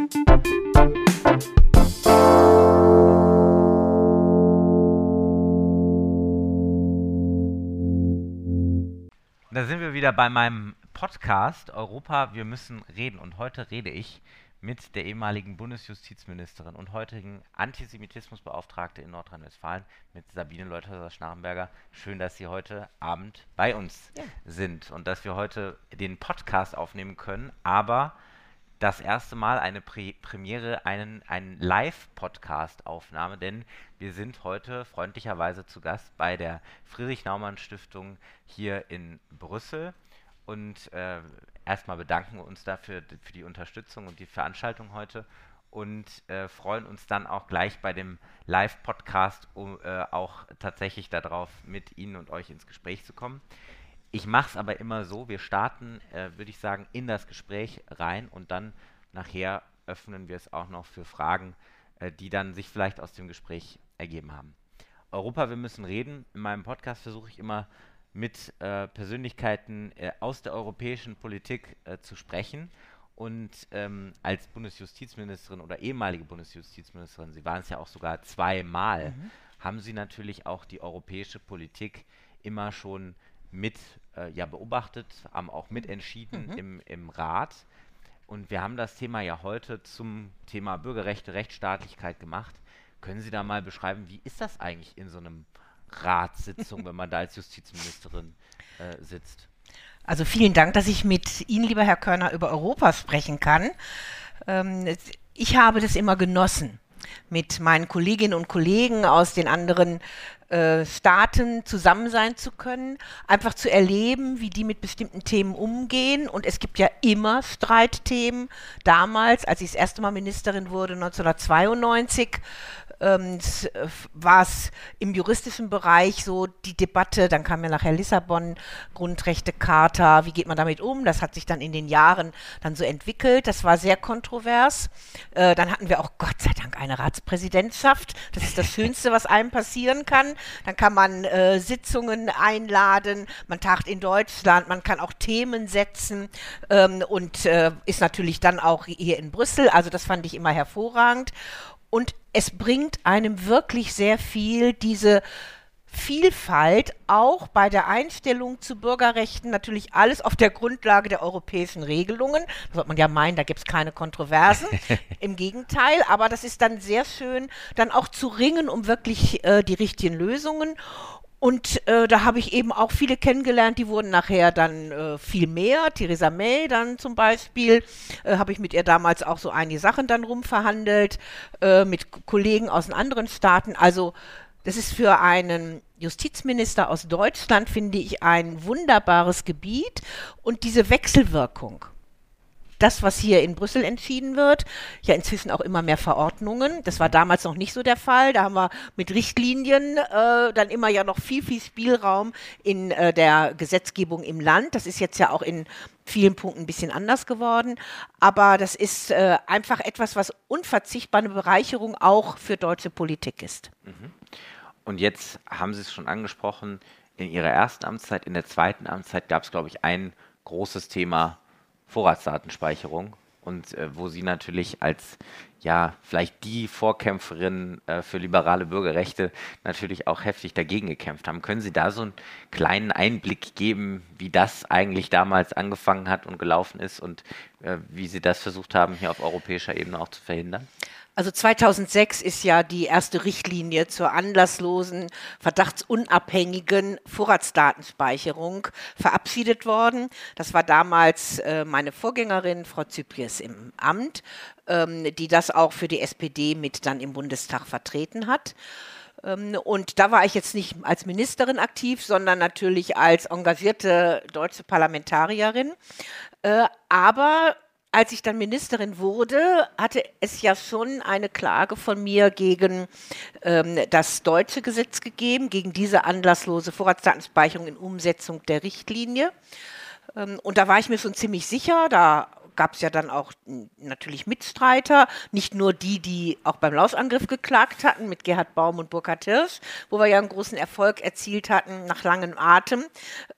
Da sind wir wieder bei meinem Podcast Europa, wir müssen reden. Und heute rede ich mit der ehemaligen Bundesjustizministerin und heutigen Antisemitismusbeauftragte in Nordrhein-Westfalen, mit Sabine Leuthäuser-Schnarrenberger. Schön, dass Sie heute Abend bei uns ja. sind und dass wir heute den Podcast aufnehmen können, aber das erste Mal eine Pre Premiere, einen, einen Live-Podcast-Aufnahme, denn wir sind heute freundlicherweise zu Gast bei der Friedrich-Naumann-Stiftung hier in Brüssel und äh, erstmal bedanken wir uns dafür für die Unterstützung und die Veranstaltung heute und äh, freuen uns dann auch gleich bei dem Live-Podcast um, äh, auch tatsächlich darauf, mit Ihnen und euch ins Gespräch zu kommen. Ich mache es aber immer so, wir starten, äh, würde ich sagen, in das Gespräch rein und dann nachher öffnen wir es auch noch für Fragen, äh, die dann sich vielleicht aus dem Gespräch ergeben haben. Europa, wir müssen reden. In meinem Podcast versuche ich immer mit äh, Persönlichkeiten äh, aus der europäischen Politik äh, zu sprechen. Und ähm, als Bundesjustizministerin oder ehemalige Bundesjustizministerin, Sie waren es ja auch sogar zweimal, mhm. haben Sie natürlich auch die europäische Politik immer schon mit äh, ja, beobachtet, haben auch mitentschieden mhm. im, im Rat. Und wir haben das Thema ja heute zum Thema Bürgerrechte, Rechtsstaatlichkeit gemacht. Können Sie da mal beschreiben, wie ist das eigentlich in so einem Ratssitzung, wenn man da als Justizministerin äh, sitzt. Also vielen Dank, dass ich mit Ihnen, lieber Herr Körner, über Europa sprechen kann. Ähm, ich habe das immer genossen, mit meinen Kolleginnen und Kollegen aus den anderen äh, Staaten zusammen sein zu können, einfach zu erleben, wie die mit bestimmten Themen umgehen. Und es gibt ja immer Streitthemen. Damals, als ich das erste Mal Ministerin wurde, 1992, ähm, äh, war es im juristischen Bereich so die Debatte, dann kam ja nachher Lissabon, Grundrechtecharta, wie geht man damit um? Das hat sich dann in den Jahren dann so entwickelt. Das war sehr kontrovers. Äh, dann hatten wir auch Gott sei Dank eine Ratspräsidentschaft. Das ist das Schönste, was einem passieren kann. Dann kann man äh, Sitzungen einladen, man tagt in Deutschland, man kann auch Themen setzen ähm, und äh, ist natürlich dann auch hier in Brüssel. Also das fand ich immer hervorragend. Und es bringt einem wirklich sehr viel, diese Vielfalt auch bei der Einstellung zu Bürgerrechten natürlich alles auf der Grundlage der europäischen Regelungen. Da sollte man ja meinen, da gibt es keine Kontroversen. Im Gegenteil, aber das ist dann sehr schön, dann auch zu ringen um wirklich äh, die richtigen Lösungen. Und äh, da habe ich eben auch viele kennengelernt, die wurden nachher dann äh, viel mehr. Theresa May dann zum Beispiel, äh, habe ich mit ihr damals auch so einige Sachen dann rumverhandelt, äh, mit Kollegen aus den anderen Staaten. Also das ist für einen Justizminister aus Deutschland, finde ich, ein wunderbares Gebiet. Und diese Wechselwirkung das, was hier in Brüssel entschieden wird, ja inzwischen auch immer mehr Verordnungen. Das war damals noch nicht so der Fall. Da haben wir mit Richtlinien äh, dann immer ja noch viel, viel Spielraum in äh, der Gesetzgebung im Land. Das ist jetzt ja auch in vielen Punkten ein bisschen anders geworden. Aber das ist äh, einfach etwas, was unverzichtbar eine Bereicherung auch für deutsche Politik ist. Mhm. Und jetzt haben Sie es schon angesprochen, in Ihrer ersten Amtszeit, in der zweiten Amtszeit gab es, glaube ich, ein großes Thema Vorratsdatenspeicherung und äh, wo Sie natürlich als ja vielleicht die Vorkämpferin äh, für liberale Bürgerrechte natürlich auch heftig dagegen gekämpft haben. Können Sie da so einen kleinen Einblick geben, wie das eigentlich damals angefangen hat und gelaufen ist und äh, wie Sie das versucht haben, hier auf europäischer Ebene auch zu verhindern? Also 2006 ist ja die erste Richtlinie zur anlasslosen, verdachtsunabhängigen Vorratsdatenspeicherung verabschiedet worden. Das war damals äh, meine Vorgängerin, Frau Zypries, im Amt, ähm, die das auch für die SPD mit dann im Bundestag vertreten hat. Ähm, und da war ich jetzt nicht als Ministerin aktiv, sondern natürlich als engagierte deutsche Parlamentarierin. Äh, aber als ich dann Ministerin wurde, hatte es ja schon eine Klage von mir gegen ähm, das deutsche Gesetz gegeben, gegen diese anlasslose Vorratsdatenspeicherung in Umsetzung der Richtlinie. Ähm, und da war ich mir schon ziemlich sicher, da gab es ja dann auch natürlich Mitstreiter, nicht nur die, die auch beim Lausangriff geklagt hatten, mit Gerhard Baum und Burkhard Hirsch, wo wir ja einen großen Erfolg erzielt hatten nach langem Atem,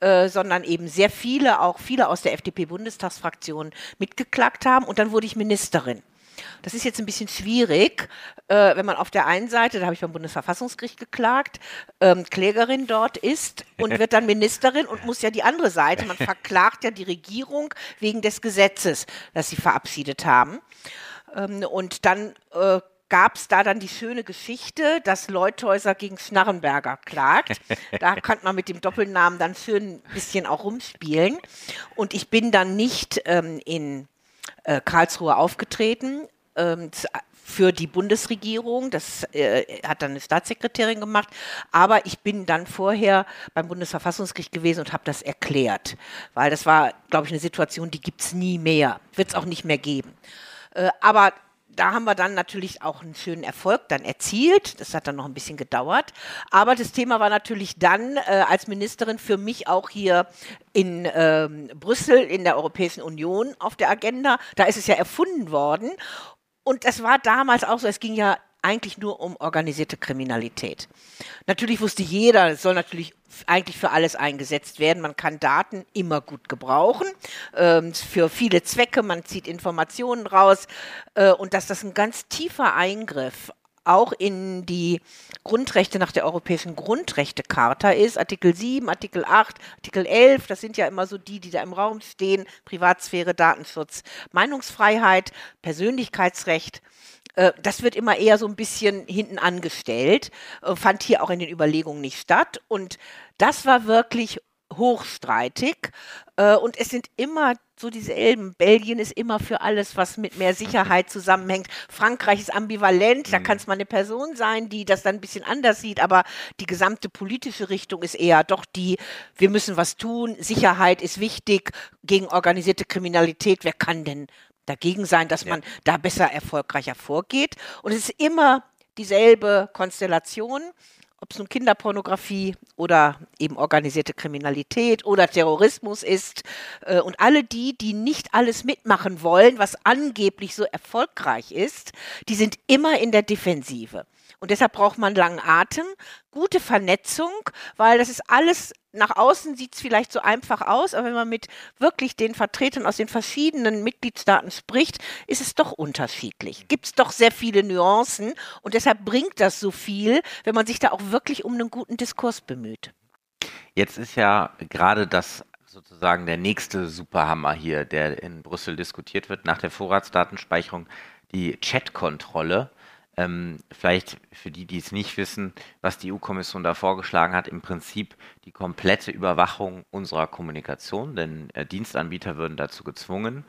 äh, sondern eben sehr viele, auch viele aus der FDP-Bundestagsfraktion mitgeklagt haben. Und dann wurde ich Ministerin. Das ist jetzt ein bisschen schwierig, äh, wenn man auf der einen Seite, da habe ich beim Bundesverfassungsgericht geklagt, ähm, Klägerin dort ist und wird dann Ministerin und muss ja die andere Seite, man verklagt ja die Regierung wegen des Gesetzes, das sie verabschiedet haben. Ähm, und dann äh, gab es da dann die schöne Geschichte, dass Leuthäuser gegen Schnarrenberger klagt. Da kann man mit dem Doppelnamen dann schön ein bisschen auch rumspielen. Und ich bin dann nicht ähm, in äh, Karlsruhe aufgetreten. Ähm, für die Bundesregierung. Das äh, hat dann eine Staatssekretärin gemacht. Aber ich bin dann vorher beim Bundesverfassungsgericht gewesen und habe das erklärt. Weil das war, glaube ich, eine Situation, die gibt es nie mehr. Wird es auch nicht mehr geben. Äh, aber da haben wir dann natürlich auch einen schönen Erfolg dann erzielt. Das hat dann noch ein bisschen gedauert. Aber das Thema war natürlich dann äh, als Ministerin für mich auch hier in ähm, Brüssel in der Europäischen Union auf der Agenda. Da ist es ja erfunden worden. Und das war damals auch so, es ging ja eigentlich nur um organisierte Kriminalität. Natürlich wusste jeder, es soll natürlich eigentlich für alles eingesetzt werden. Man kann Daten immer gut gebrauchen, ähm, für viele Zwecke, man zieht Informationen raus äh, und dass das ein ganz tiefer Eingriff auch in die Grundrechte nach der Europäischen Grundrechtecharta ist. Artikel 7, Artikel 8, Artikel 11, das sind ja immer so die, die da im Raum stehen. Privatsphäre, Datenschutz, Meinungsfreiheit, Persönlichkeitsrecht. Äh, das wird immer eher so ein bisschen hinten angestellt, äh, fand hier auch in den Überlegungen nicht statt. Und das war wirklich hochstreitig. Äh, und es sind immer so dieselben. Belgien ist immer für alles, was mit mehr Sicherheit zusammenhängt. Frankreich ist ambivalent. Da mhm. kann es mal eine Person sein, die das dann ein bisschen anders sieht. Aber die gesamte politische Richtung ist eher doch die, wir müssen was tun. Sicherheit ist wichtig gegen organisierte Kriminalität. Wer kann denn dagegen sein, dass ja. man da besser erfolgreicher vorgeht. Und es ist immer dieselbe Konstellation, ob es nun Kinderpornografie oder eben organisierte Kriminalität oder Terrorismus ist. Äh, und alle die, die nicht alles mitmachen wollen, was angeblich so erfolgreich ist, die sind immer in der Defensive. Und deshalb braucht man langen Atem, gute Vernetzung, weil das ist alles, nach außen sieht es vielleicht so einfach aus, aber wenn man mit wirklich den Vertretern aus den verschiedenen Mitgliedstaaten spricht, ist es doch unterschiedlich. Gibt es doch sehr viele Nuancen und deshalb bringt das so viel, wenn man sich da auch wirklich um einen guten Diskurs bemüht. Jetzt ist ja gerade das sozusagen der nächste Superhammer hier, der in Brüssel diskutiert wird, nach der Vorratsdatenspeicherung, die Chatkontrolle. Ähm, vielleicht für die, die es nicht wissen, was die EU-Kommission da vorgeschlagen hat, im Prinzip die komplette Überwachung unserer Kommunikation, denn äh, Dienstanbieter würden dazu gezwungen,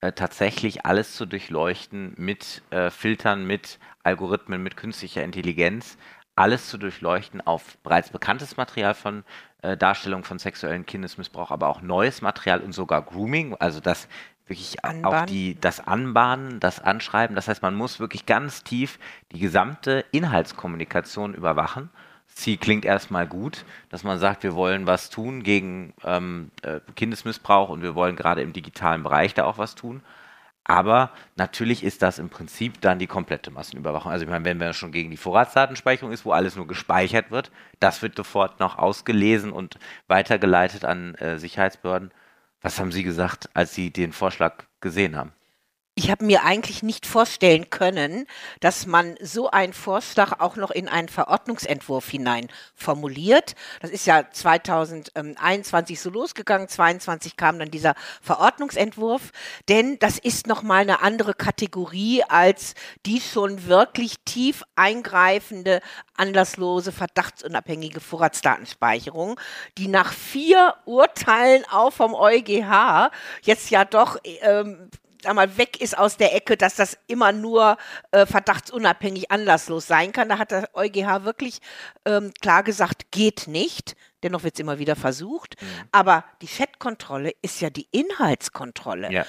äh, tatsächlich alles zu durchleuchten mit äh, Filtern, mit Algorithmen, mit künstlicher Intelligenz, alles zu durchleuchten auf bereits bekanntes Material von äh, Darstellung von sexuellen Kindesmissbrauch, aber auch neues Material und sogar Grooming, also das wirklich Anbahnen. auch die, das Anbahnen, das Anschreiben. Das heißt, man muss wirklich ganz tief die gesamte Inhaltskommunikation überwachen. Sie klingt erstmal gut, dass man sagt, wir wollen was tun gegen ähm, äh, Kindesmissbrauch und wir wollen gerade im digitalen Bereich da auch was tun. Aber natürlich ist das im Prinzip dann die komplette Massenüberwachung. Also ich meine, wenn man schon gegen die Vorratsdatenspeicherung ist, wo alles nur gespeichert wird, das wird sofort noch ausgelesen und weitergeleitet an äh, Sicherheitsbehörden. Was haben Sie gesagt, als Sie den Vorschlag gesehen haben? Ich habe mir eigentlich nicht vorstellen können, dass man so einen Vorschlag auch noch in einen Verordnungsentwurf hinein formuliert. Das ist ja 2021 so losgegangen, 2022 kam dann dieser Verordnungsentwurf, denn das ist noch mal eine andere Kategorie als die schon wirklich tief eingreifende, anlasslose, verdachtsunabhängige Vorratsdatenspeicherung, die nach vier Urteilen auch vom EuGH jetzt ja doch ähm, sag mal, weg ist aus der Ecke, dass das immer nur äh, verdachtsunabhängig anlasslos sein kann. Da hat der EuGH wirklich ähm, klar gesagt, geht nicht. Dennoch wird es immer wieder versucht. Mhm. Aber die Chatkontrolle ist ja die Inhaltskontrolle. Ja.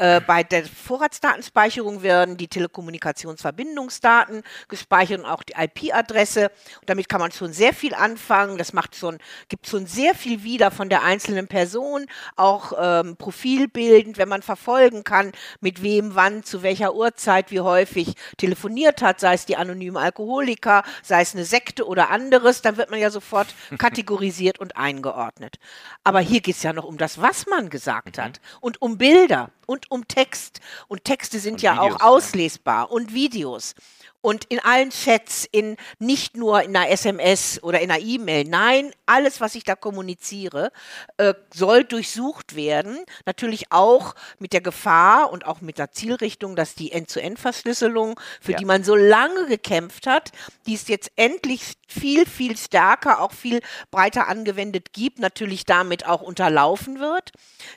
Äh, bei der Vorratsdatenspeicherung werden die Telekommunikationsverbindungsdaten gespeichert und auch die IP-Adresse. Damit kann man schon sehr viel anfangen. Das macht schon, gibt schon sehr viel wieder von der einzelnen Person, auch ähm, profilbildend, wenn man verfolgen kann, mit wem, wann, zu welcher Uhrzeit, wie häufig telefoniert hat, sei es die anonymen Alkoholiker, sei es eine Sekte oder anderes, dann wird man ja sofort kategorisiert und eingeordnet. Aber hier geht es ja noch um das, was man gesagt mhm. hat und um Bilder und um Text. Und Texte sind und ja Videos, auch auslesbar ja. und Videos und in allen Chats, in nicht nur in einer SMS oder in einer E-Mail. Nein, alles, was ich da kommuniziere, äh, soll durchsucht werden. Natürlich auch mit der Gefahr und auch mit der Zielrichtung, dass die End-zu-End-Verschlüsselung, für ja. die man so lange gekämpft hat, die es jetzt endlich viel, viel stärker, auch viel breiter angewendet gibt, natürlich damit auch unterlaufen wird.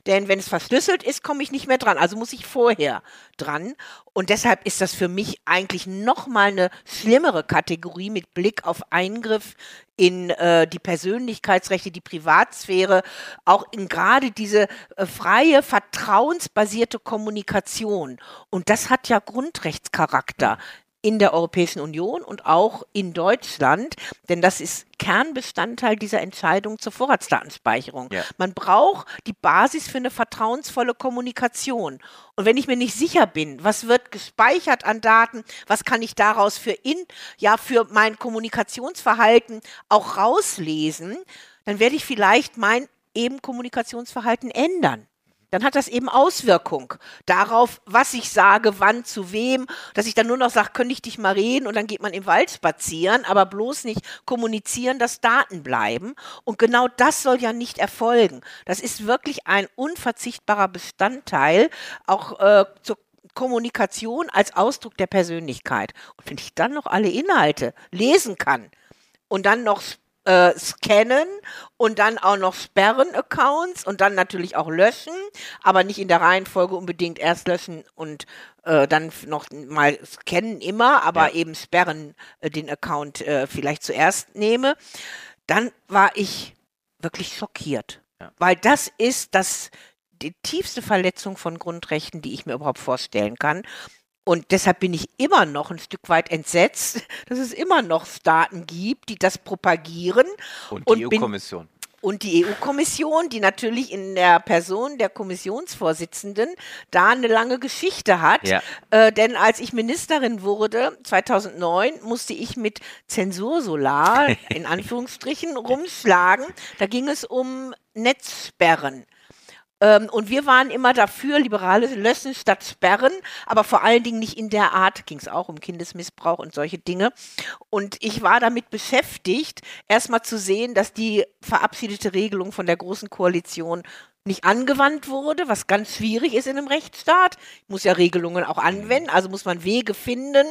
Denn wenn es verschlüsselt ist, komme ich nicht mehr dran. Also muss ich vorher dran. Und deshalb ist das für mich eigentlich nochmal eine schlimmere Kategorie mit Blick auf Eingriff in äh, die Persönlichkeitsrechte, die Privatsphäre, auch in gerade diese äh, freie, vertrauensbasierte Kommunikation. Und das hat ja Grundrechtscharakter in der Europäischen Union und auch in Deutschland, denn das ist Kernbestandteil dieser Entscheidung zur Vorratsdatenspeicherung. Ja. Man braucht die Basis für eine vertrauensvolle Kommunikation. Und wenn ich mir nicht sicher bin, was wird gespeichert an Daten, was kann ich daraus für in, ja, für mein Kommunikationsverhalten auch rauslesen, dann werde ich vielleicht mein eben Kommunikationsverhalten ändern dann hat das eben Auswirkung darauf, was ich sage, wann, zu wem, dass ich dann nur noch sage, könnte ich dich mal reden und dann geht man im Wald spazieren, aber bloß nicht kommunizieren, dass Daten bleiben. Und genau das soll ja nicht erfolgen. Das ist wirklich ein unverzichtbarer Bestandteil auch äh, zur Kommunikation als Ausdruck der Persönlichkeit. Und wenn ich dann noch alle Inhalte lesen kann und dann noch äh, scannen und dann auch noch sperren Accounts und dann natürlich auch löschen, aber nicht in der Reihenfolge unbedingt erst löschen und äh, dann noch mal scannen immer, aber ja. eben sperren äh, den Account äh, vielleicht zuerst nehme, dann war ich wirklich schockiert, ja. weil das ist das die tiefste Verletzung von Grundrechten, die ich mir überhaupt vorstellen kann. Und deshalb bin ich immer noch ein Stück weit entsetzt, dass es immer noch Staaten gibt, die das propagieren. Und die EU-Kommission. Und die EU-Kommission, die natürlich in der Person der Kommissionsvorsitzenden da eine lange Geschichte hat. Ja. Äh, denn als ich Ministerin wurde, 2009, musste ich mit Zensursolar in Anführungsstrichen rumschlagen. Da ging es um Netzsperren. Ähm, und wir waren immer dafür, liberale löschen statt sperren, aber vor allen Dingen nicht in der Art, ging es auch um Kindesmissbrauch und solche Dinge. Und ich war damit beschäftigt, erstmal zu sehen, dass die verabschiedete Regelung von der Großen Koalition nicht angewandt wurde, was ganz schwierig ist in einem Rechtsstaat. Ich muss ja Regelungen auch anwenden, also muss man Wege finden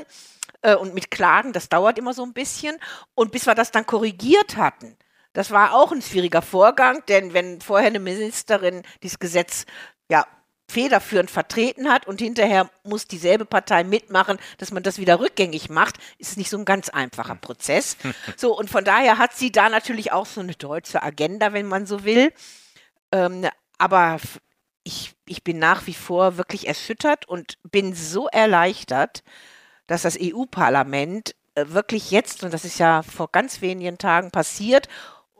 äh, und mit Klagen, das dauert immer so ein bisschen. Und bis wir das dann korrigiert hatten, das war auch ein schwieriger Vorgang, denn wenn vorher eine Ministerin dieses Gesetz ja federführend vertreten hat und hinterher muss dieselbe Partei mitmachen, dass man das wieder rückgängig macht, ist es nicht so ein ganz einfacher Prozess. So, und von daher hat sie da natürlich auch so eine deutsche Agenda, wenn man so will. Ähm, aber ich, ich bin nach wie vor wirklich erschüttert und bin so erleichtert, dass das EU-Parlament äh, wirklich jetzt, und das ist ja vor ganz wenigen Tagen passiert,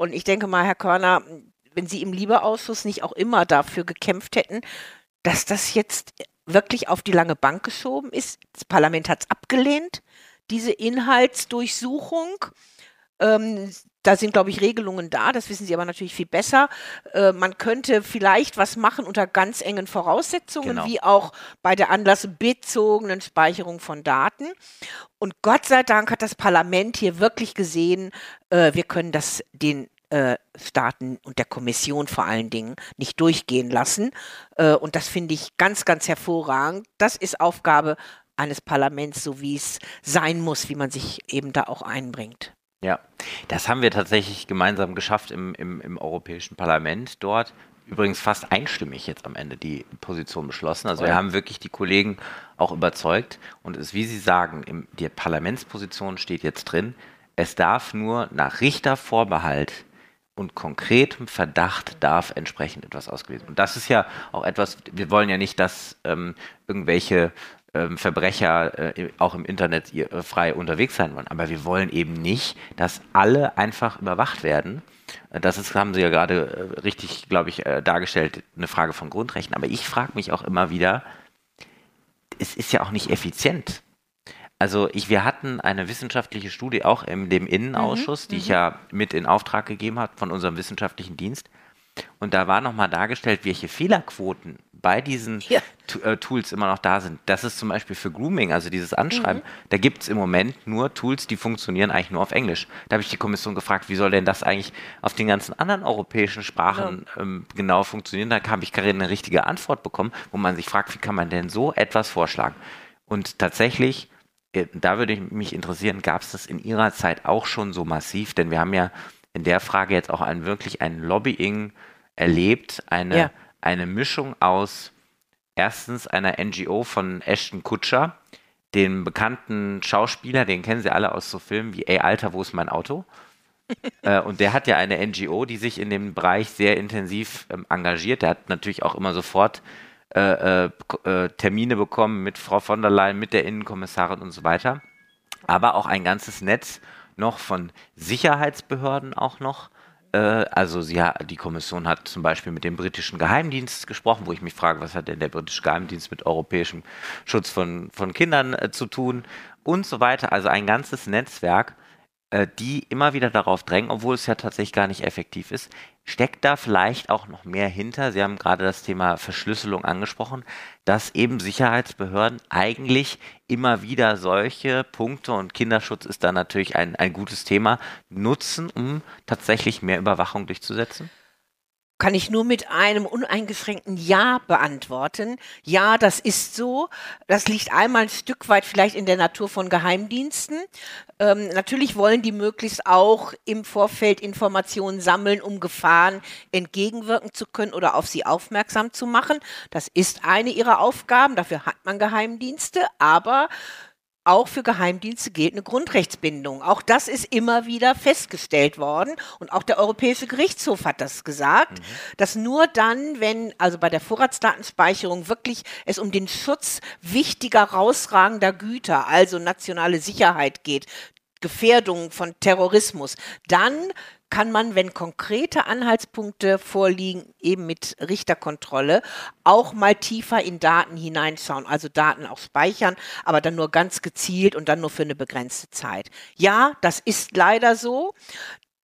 und ich denke mal, Herr Körner, wenn Sie im Liebeausschuss nicht auch immer dafür gekämpft hätten, dass das jetzt wirklich auf die lange Bank geschoben ist. Das Parlament hat es abgelehnt, diese Inhaltsdurchsuchung. Ähm, da sind, glaube ich, Regelungen da, das wissen Sie aber natürlich viel besser. Äh, man könnte vielleicht was machen unter ganz engen Voraussetzungen, genau. wie auch bei der anlassbezogenen Speicherung von Daten. Und Gott sei Dank hat das Parlament hier wirklich gesehen, äh, wir können das den äh, Staaten und der Kommission vor allen Dingen nicht durchgehen lassen. Äh, und das finde ich ganz, ganz hervorragend. Das ist Aufgabe eines Parlaments, so wie es sein muss, wie man sich eben da auch einbringt. Ja, das haben wir tatsächlich gemeinsam geschafft im, im, im Europäischen Parlament dort. Übrigens fast einstimmig jetzt am Ende die Position beschlossen. Also wir haben wirklich die Kollegen auch überzeugt. Und es, wie Sie sagen, in der Parlamentsposition steht jetzt drin, es darf nur nach Richtervorbehalt und konkretem Verdacht darf entsprechend etwas ausgelesen. Und das ist ja auch etwas, wir wollen ja nicht, dass ähm, irgendwelche ähm, Verbrecher äh, auch im Internet äh, frei unterwegs sein wollen. Aber wir wollen eben nicht, dass alle einfach überwacht werden. Äh, das ist, haben Sie ja gerade äh, richtig, glaube ich, äh, dargestellt, eine Frage von Grundrechten. Aber ich frage mich auch immer wieder, es ist ja auch nicht effizient. Also ich, wir hatten eine wissenschaftliche Studie auch in dem Innenausschuss, mhm, die ich mhm. ja mit in Auftrag gegeben habe von unserem wissenschaftlichen Dienst. Und da war nochmal dargestellt, welche Fehlerquoten bei diesen ja. äh, Tools immer noch da sind. Das ist zum Beispiel für Grooming, also dieses Anschreiben, mhm. da gibt es im Moment nur Tools, die funktionieren eigentlich nur auf Englisch. Da habe ich die Kommission gefragt, wie soll denn das eigentlich auf den ganzen anderen europäischen Sprachen ja. ähm, genau funktionieren? Da habe ich gerade eine richtige Antwort bekommen, wo man sich fragt, wie kann man denn so etwas vorschlagen? Und tatsächlich, da würde mich interessieren, gab es das in Ihrer Zeit auch schon so massiv? Denn wir haben ja in der Frage jetzt auch ein wirklich ein Lobbying erlebt, eine ja eine Mischung aus erstens einer NGO von Ashton Kutscher, dem bekannten Schauspieler, den kennen Sie alle aus so Filmen wie Ey Alter, wo ist mein Auto? äh, und der hat ja eine NGO, die sich in dem Bereich sehr intensiv ähm, engagiert. Der hat natürlich auch immer sofort äh, äh, äh, Termine bekommen mit Frau von der Leyen, mit der Innenkommissarin und so weiter. Aber auch ein ganzes Netz noch von Sicherheitsbehörden auch noch, äh, also sie, die Kommission hat zum Beispiel mit dem britischen Geheimdienst gesprochen, wo ich mich frage, was hat denn der britische Geheimdienst mit europäischem Schutz von, von Kindern äh, zu tun und so weiter. Also ein ganzes Netzwerk, äh, die immer wieder darauf drängen, obwohl es ja tatsächlich gar nicht effektiv ist. Steckt da vielleicht auch noch mehr hinter? Sie haben gerade das Thema Verschlüsselung angesprochen, dass eben Sicherheitsbehörden eigentlich immer wieder solche Punkte und Kinderschutz ist da natürlich ein, ein gutes Thema, nutzen, um tatsächlich mehr Überwachung durchzusetzen? Kann ich nur mit einem uneingeschränkten Ja beantworten. Ja, das ist so. Das liegt einmal ein Stück weit vielleicht in der Natur von Geheimdiensten. Ähm, natürlich wollen die möglichst auch im Vorfeld Informationen sammeln, um Gefahren entgegenwirken zu können oder auf sie aufmerksam zu machen. Das ist eine ihrer Aufgaben. Dafür hat man Geheimdienste. Aber auch für Geheimdienste gilt eine Grundrechtsbindung. Auch das ist immer wieder festgestellt worden. Und auch der Europäische Gerichtshof hat das gesagt, mhm. dass nur dann, wenn also bei der Vorratsdatenspeicherung wirklich es um den Schutz wichtiger, rausragender Güter, also nationale Sicherheit geht, Gefährdung von Terrorismus, dann kann man, wenn konkrete Anhaltspunkte vorliegen, eben mit Richterkontrolle, auch mal tiefer in Daten hineinschauen, also Daten auch speichern, aber dann nur ganz gezielt und dann nur für eine begrenzte Zeit. Ja, das ist leider so.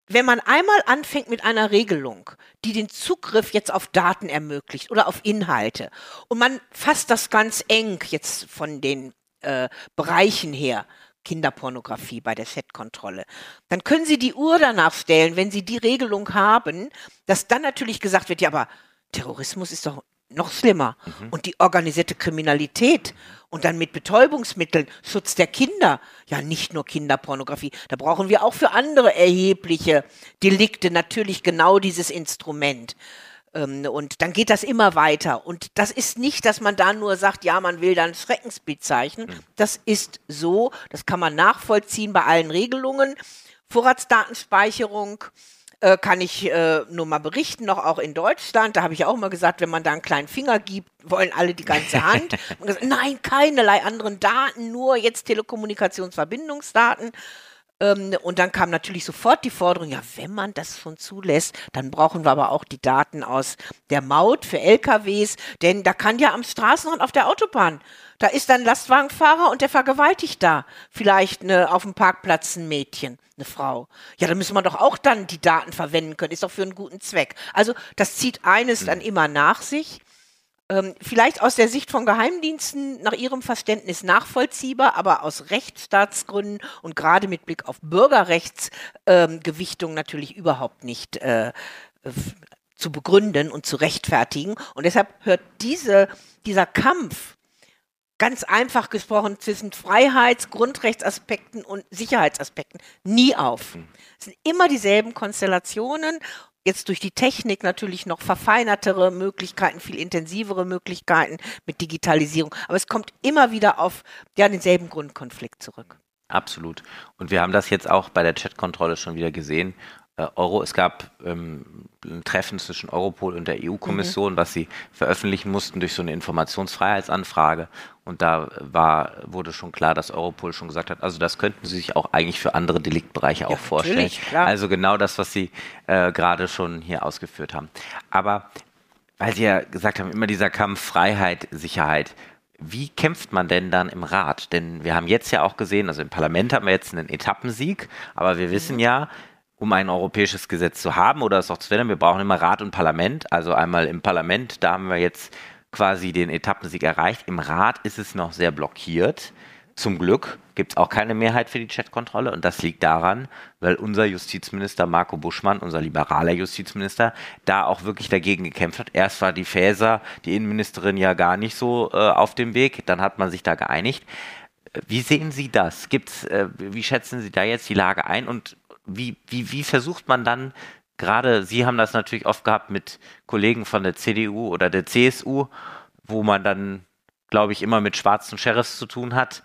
Wenn man einmal anfängt mit einer Regelung, die den Zugriff jetzt auf Daten ermöglicht oder auf Inhalte, und man fasst das ganz eng jetzt von den äh, Bereichen her, Kinderpornografie bei der Chatkontrolle. Dann können Sie die Uhr danach stellen, wenn Sie die Regelung haben, dass dann natürlich gesagt wird, ja, aber Terrorismus ist doch noch schlimmer. Mhm. Und die organisierte Kriminalität und dann mit Betäubungsmitteln, Schutz der Kinder, ja nicht nur Kinderpornografie, da brauchen wir auch für andere erhebliche Delikte natürlich genau dieses Instrument. Ähm, und dann geht das immer weiter. Und das ist nicht, dass man da nur sagt, ja, man will dann Schreckensbild zeichnen. Mhm. Das ist so, das kann man nachvollziehen bei allen Regelungen. Vorratsdatenspeicherung äh, kann ich äh, nur mal berichten, noch auch in Deutschland. Da habe ich auch mal gesagt, wenn man da einen kleinen Finger gibt, wollen alle die ganze Hand. gesagt, nein, keinerlei anderen Daten, nur jetzt Telekommunikationsverbindungsdaten. Ähm, und dann kam natürlich sofort die Forderung, ja, wenn man das schon zulässt, dann brauchen wir aber auch die Daten aus der Maut für LKWs, denn da kann ja am Straßenrand auf der Autobahn, da ist ein Lastwagenfahrer und der vergewaltigt da vielleicht eine, auf dem Parkplatz ein Mädchen, eine Frau. Ja, da müssen wir doch auch dann die Daten verwenden können, ist doch für einen guten Zweck. Also das zieht eines dann immer nach sich ähm, vielleicht aus der Sicht von Geheimdiensten nach ihrem Verständnis nachvollziehbar, aber aus Rechtsstaatsgründen und gerade mit Blick auf Bürgerrechtsgewichtung ähm, natürlich überhaupt nicht äh, zu begründen und zu rechtfertigen. Und deshalb hört diese, dieser Kampf ganz einfach gesprochen zwischen Freiheits-, Grundrechtsaspekten und Sicherheitsaspekten nie auf. Hm. Es sind immer dieselben Konstellationen jetzt durch die Technik natürlich noch verfeinertere Möglichkeiten, viel intensivere Möglichkeiten mit Digitalisierung. Aber es kommt immer wieder auf ja, denselben Grundkonflikt zurück. Absolut. Und wir haben das jetzt auch bei der Chatkontrolle schon wieder gesehen. Äh, Euro, es gab ähm, ein Treffen zwischen Europol und der EU-Kommission, mhm. was sie veröffentlichen mussten durch so eine Informationsfreiheitsanfrage. Und da war, wurde schon klar, dass Europol schon gesagt hat, also das könnten sie sich auch eigentlich für andere Deliktbereiche ja, auch vorstellen. Klar. Also genau das, was sie äh, gerade schon hier ausgeführt haben. Aber weil Sie ja gesagt haben, immer dieser Kampf Freiheit, Sicherheit. Wie kämpft man denn dann im Rat? Denn wir haben jetzt ja auch gesehen, also im Parlament haben wir jetzt einen Etappensieg, aber wir wissen mhm. ja, um ein europäisches Gesetz zu haben oder es auch zu werden. Wir brauchen immer Rat und Parlament. Also einmal im Parlament, da haben wir jetzt quasi den Etappensieg erreicht. Im Rat ist es noch sehr blockiert. Zum Glück gibt es auch keine Mehrheit für die Chatkontrolle und das liegt daran, weil unser Justizminister Marco Buschmann, unser liberaler Justizminister, da auch wirklich dagegen gekämpft hat. Erst war die Faeser, die Innenministerin, ja gar nicht so äh, auf dem Weg, dann hat man sich da geeinigt. Wie sehen Sie das? Gibt's, äh, wie schätzen Sie da jetzt die Lage ein und wie, wie, wie versucht man dann, gerade Sie haben das natürlich oft gehabt mit Kollegen von der CDU oder der CSU, wo man dann, glaube ich, immer mit schwarzen Sheriffs zu tun hat.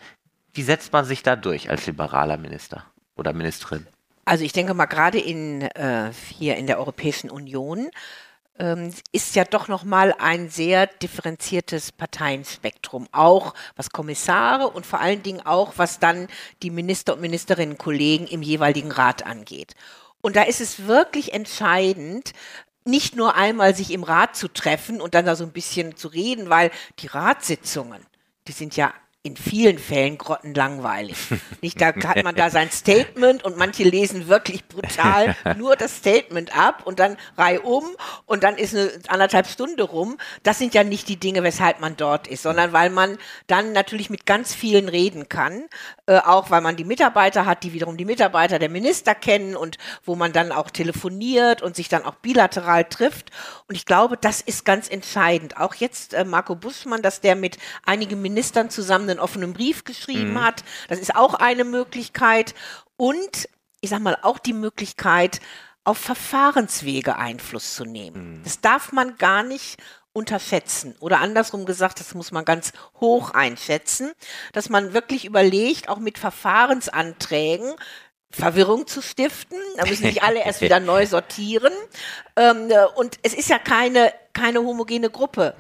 Wie setzt man sich da durch als liberaler Minister oder Ministerin? Also ich denke mal, gerade in, äh, hier in der Europäischen Union ist ja doch nochmal ein sehr differenziertes Parteienspektrum, auch was Kommissare und vor allen Dingen auch, was dann die Minister und Ministerinnen Kollegen im jeweiligen Rat angeht. Und da ist es wirklich entscheidend, nicht nur einmal sich im Rat zu treffen und dann da so ein bisschen zu reden, weil die Ratssitzungen, die sind ja in vielen Fällen grottenlangweilig. Nicht, da hat man da sein Statement und manche lesen wirklich brutal nur das Statement ab und dann reihum und dann ist eine anderthalb Stunde rum. Das sind ja nicht die Dinge, weshalb man dort ist, sondern weil man dann natürlich mit ganz vielen reden kann, äh, auch weil man die Mitarbeiter hat, die wiederum die Mitarbeiter der Minister kennen und wo man dann auch telefoniert und sich dann auch bilateral trifft. Und ich glaube, das ist ganz entscheidend. Auch jetzt äh, Marco Buschmann, dass der mit einigen Ministern zusammen einen offenen Brief geschrieben mhm. hat. Das ist auch eine Möglichkeit. Und ich sage mal auch die Möglichkeit, auf Verfahrenswege Einfluss zu nehmen. Mhm. Das darf man gar nicht unterschätzen. Oder andersrum gesagt, das muss man ganz hoch einschätzen, dass man wirklich überlegt, auch mit Verfahrensanträgen, Verwirrung zu stiften. Da müssen sich alle erst wieder neu sortieren. Ähm, und es ist ja keine, keine homogene Gruppe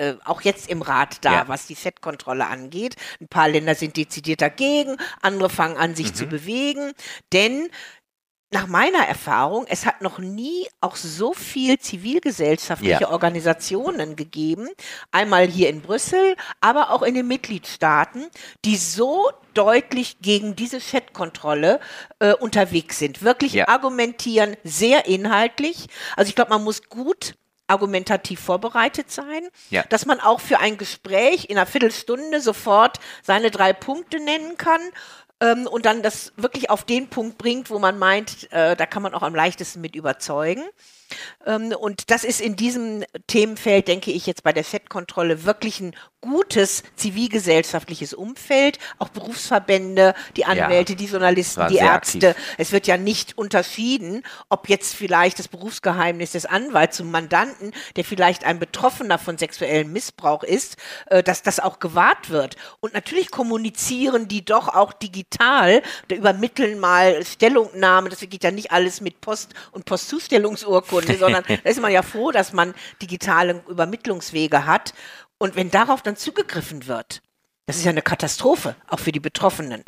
äh, auch jetzt im Rat da, ja. was die Fettkontrolle angeht. Ein paar Länder sind dezidiert dagegen, andere fangen an, sich mhm. zu bewegen, denn nach meiner Erfahrung, es hat noch nie auch so viel zivilgesellschaftliche ja. Organisationen gegeben, einmal hier in Brüssel, aber auch in den Mitgliedstaaten, die so deutlich gegen diese Fettkontrolle äh, unterwegs sind. Wirklich ja. argumentieren, sehr inhaltlich. Also ich glaube, man muss gut argumentativ vorbereitet sein, ja. dass man auch für ein Gespräch in einer Viertelstunde sofort seine drei Punkte nennen kann ähm, und dann das wirklich auf den Punkt bringt, wo man meint, äh, da kann man auch am leichtesten mit überzeugen. Ähm, und das ist in diesem Themenfeld, denke ich, jetzt bei der Fettkontrolle wirklich ein gutes zivilgesellschaftliches Umfeld, auch Berufsverbände, die Anwälte, ja, die Journalisten, die Ärzte. Aktiv. Es wird ja nicht unterschieden, ob jetzt vielleicht das Berufsgeheimnis des Anwalts zum Mandanten, der vielleicht ein Betroffener von sexuellem Missbrauch ist, äh, dass das auch gewahrt wird. Und natürlich kommunizieren die doch auch digital, da übermitteln mal Stellungnahmen, das geht ja nicht alles mit Post und Postzustellungsurkunde, sondern da ist man ja froh, dass man digitale Übermittlungswege hat. Und wenn darauf dann zugegriffen wird, das ist ja eine Katastrophe, auch für die Betroffenen.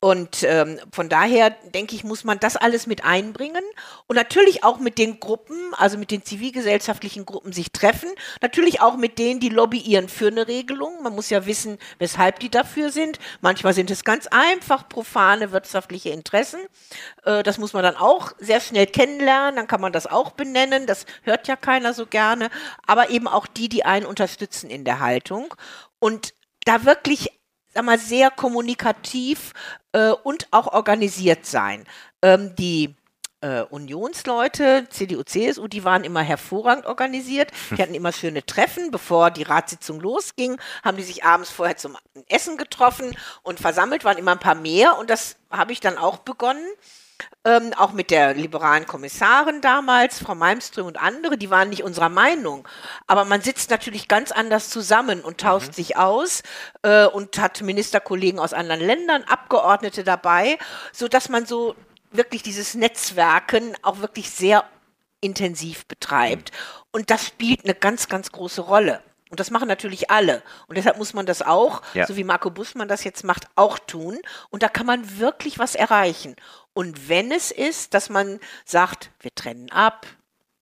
Und ähm, von daher denke ich, muss man das alles mit einbringen und natürlich auch mit den Gruppen, also mit den zivilgesellschaftlichen Gruppen sich treffen. Natürlich auch mit denen, die lobbyieren für eine Regelung. Man muss ja wissen, weshalb die dafür sind. Manchmal sind es ganz einfach profane wirtschaftliche Interessen. Äh, das muss man dann auch sehr schnell kennenlernen. Dann kann man das auch benennen. Das hört ja keiner so gerne. Aber eben auch die, die einen unterstützen in der Haltung. Und da wirklich sag mal, sehr kommunikativ äh, und auch organisiert sein. Ähm, die äh, Unionsleute, CDU, CSU, die waren immer hervorragend organisiert. Die hatten immer schöne Treffen, bevor die Ratssitzung losging, haben die sich abends vorher zum Essen getroffen und versammelt waren immer ein paar mehr und das habe ich dann auch begonnen ähm, auch mit der liberalen Kommissarin damals, Frau Malmström und andere, die waren nicht unserer Meinung. Aber man sitzt natürlich ganz anders zusammen und tauscht mhm. sich aus äh, und hat Ministerkollegen aus anderen Ländern, Abgeordnete dabei, sodass man so wirklich dieses Netzwerken auch wirklich sehr intensiv betreibt. Mhm. Und das spielt eine ganz, ganz große Rolle. Und das machen natürlich alle. Und deshalb muss man das auch, ja. so wie Marco Buschmann das jetzt macht, auch tun. Und da kann man wirklich was erreichen. Und wenn es ist, dass man sagt, wir trennen ab,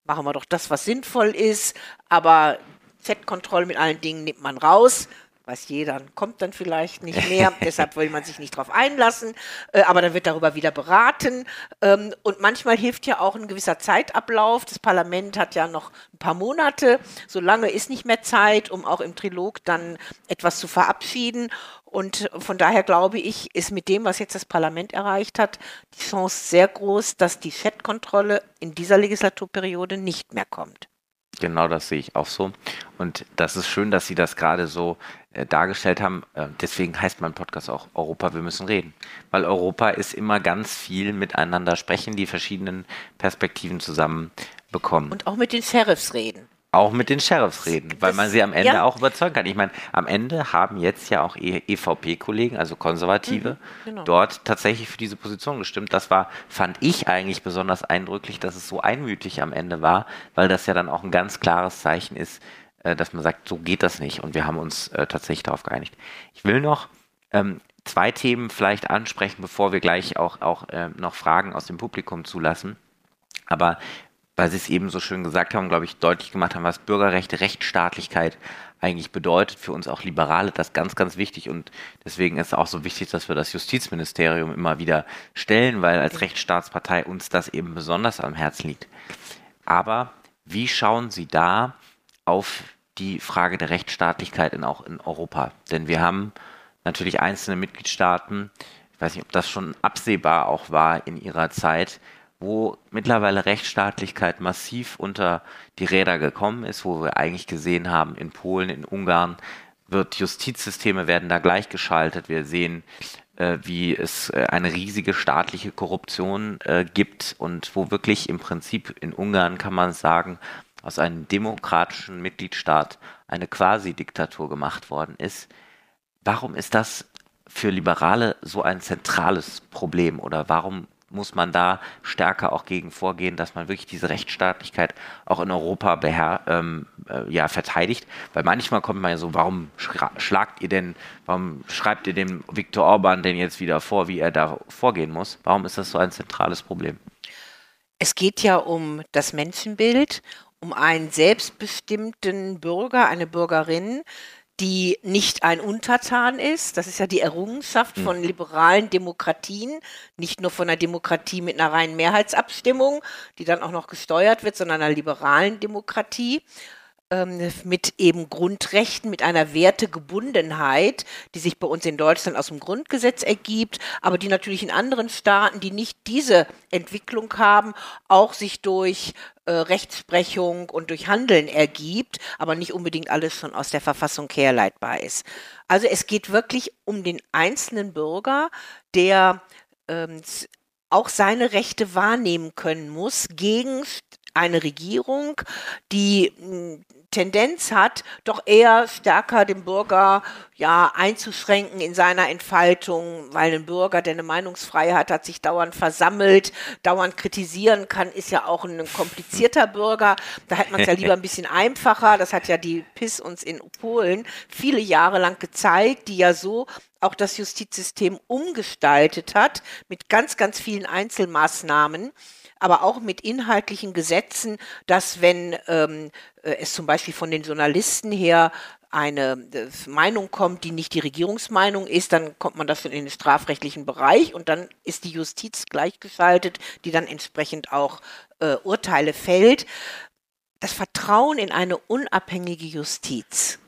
machen wir doch das, was sinnvoll ist, aber Fettkontrolle mit allen Dingen nimmt man raus, weiß jeder, kommt dann vielleicht nicht mehr, deshalb will man sich nicht darauf einlassen, äh, aber dann wird darüber wieder beraten. Ähm, und manchmal hilft ja auch ein gewisser Zeitablauf. Das Parlament hat ja noch ein paar Monate, so lange ist nicht mehr Zeit, um auch im Trilog dann etwas zu verabschieden. Und von daher glaube ich, ist mit dem, was jetzt das Parlament erreicht hat, die Chance sehr groß, dass die Chat-Kontrolle in dieser Legislaturperiode nicht mehr kommt. Genau das sehe ich auch so. Und das ist schön, dass Sie das gerade so äh, dargestellt haben. Äh, deswegen heißt mein Podcast auch Europa, wir müssen reden. Weil Europa ist immer ganz viel miteinander sprechen, die verschiedenen Perspektiven zusammen bekommen. Und auch mit den Sheriffs reden auch mit den Sheriffs reden, weil das, man sie am Ende ja. auch überzeugen kann. Ich meine, am Ende haben jetzt ja auch EVP-Kollegen, also Konservative, mhm, genau. dort tatsächlich für diese Position gestimmt. Das war, fand ich eigentlich besonders eindrücklich, dass es so einmütig am Ende war, weil das ja dann auch ein ganz klares Zeichen ist, äh, dass man sagt, so geht das nicht. Und wir haben uns äh, tatsächlich darauf geeinigt. Ich will noch ähm, zwei Themen vielleicht ansprechen, bevor wir gleich auch, auch äh, noch Fragen aus dem Publikum zulassen. Aber weil Sie es eben so schön gesagt haben, glaube ich, deutlich gemacht haben, was Bürgerrechte, Rechtsstaatlichkeit eigentlich bedeutet. Für uns auch Liberale das ganz, ganz wichtig. Und deswegen ist es auch so wichtig, dass wir das Justizministerium immer wieder stellen, weil als Rechtsstaatspartei uns das eben besonders am Herzen liegt. Aber wie schauen Sie da auf die Frage der Rechtsstaatlichkeit in, auch in Europa? Denn wir haben natürlich einzelne Mitgliedstaaten, ich weiß nicht, ob das schon absehbar auch war in ihrer Zeit, wo mittlerweile Rechtsstaatlichkeit massiv unter die Räder gekommen ist, wo wir eigentlich gesehen haben, in Polen, in Ungarn wird Justizsysteme werden da gleichgeschaltet. Wir sehen, äh, wie es äh, eine riesige staatliche Korruption äh, gibt und wo wirklich im Prinzip in Ungarn kann man sagen, aus einem demokratischen Mitgliedstaat eine Quasi-Diktatur gemacht worden ist. Warum ist das für Liberale so ein zentrales Problem oder warum muss man da stärker auch gegen vorgehen, dass man wirklich diese Rechtsstaatlichkeit auch in Europa beher ähm, äh, ja, verteidigt. Weil manchmal kommt man ja so, warum schlagt ihr denn, warum schreibt ihr dem Viktor Orban denn jetzt wieder vor, wie er da vorgehen muss? Warum ist das so ein zentrales Problem? Es geht ja um das Menschenbild, um einen selbstbestimmten Bürger, eine Bürgerin, die nicht ein Untertan ist. Das ist ja die Errungenschaft von hm. liberalen Demokratien, nicht nur von einer Demokratie mit einer reinen Mehrheitsabstimmung, die dann auch noch gesteuert wird, sondern einer liberalen Demokratie ähm, mit eben Grundrechten, mit einer Wertegebundenheit, die sich bei uns in Deutschland aus dem Grundgesetz ergibt, aber die natürlich in anderen Staaten, die nicht diese Entwicklung haben, auch sich durch äh, Rechtsprechung und durch Handeln ergibt, aber nicht unbedingt alles schon aus der Verfassung herleitbar ist. Also es geht wirklich um den einzelnen Bürger, der ähm, auch seine Rechte wahrnehmen können muss gegen eine Regierung, die hm, Tendenz hat, doch eher stärker den Bürger ja einzuschränken in seiner Entfaltung, weil ein Bürger, der eine Meinungsfreiheit hat, sich dauernd versammelt, dauernd kritisieren kann, ist ja auch ein komplizierter Bürger. Da hat man es ja lieber ein bisschen einfacher. Das hat ja die PIS uns in Polen viele Jahre lang gezeigt, die ja so auch das Justizsystem umgestaltet hat mit ganz, ganz vielen Einzelmaßnahmen aber auch mit inhaltlichen Gesetzen, dass wenn ähm, äh, es zum Beispiel von den Journalisten her eine äh, Meinung kommt, die nicht die Regierungsmeinung ist, dann kommt man das in den strafrechtlichen Bereich und dann ist die Justiz gleichgeschaltet, die dann entsprechend auch äh, Urteile fällt. Das Vertrauen in eine unabhängige Justiz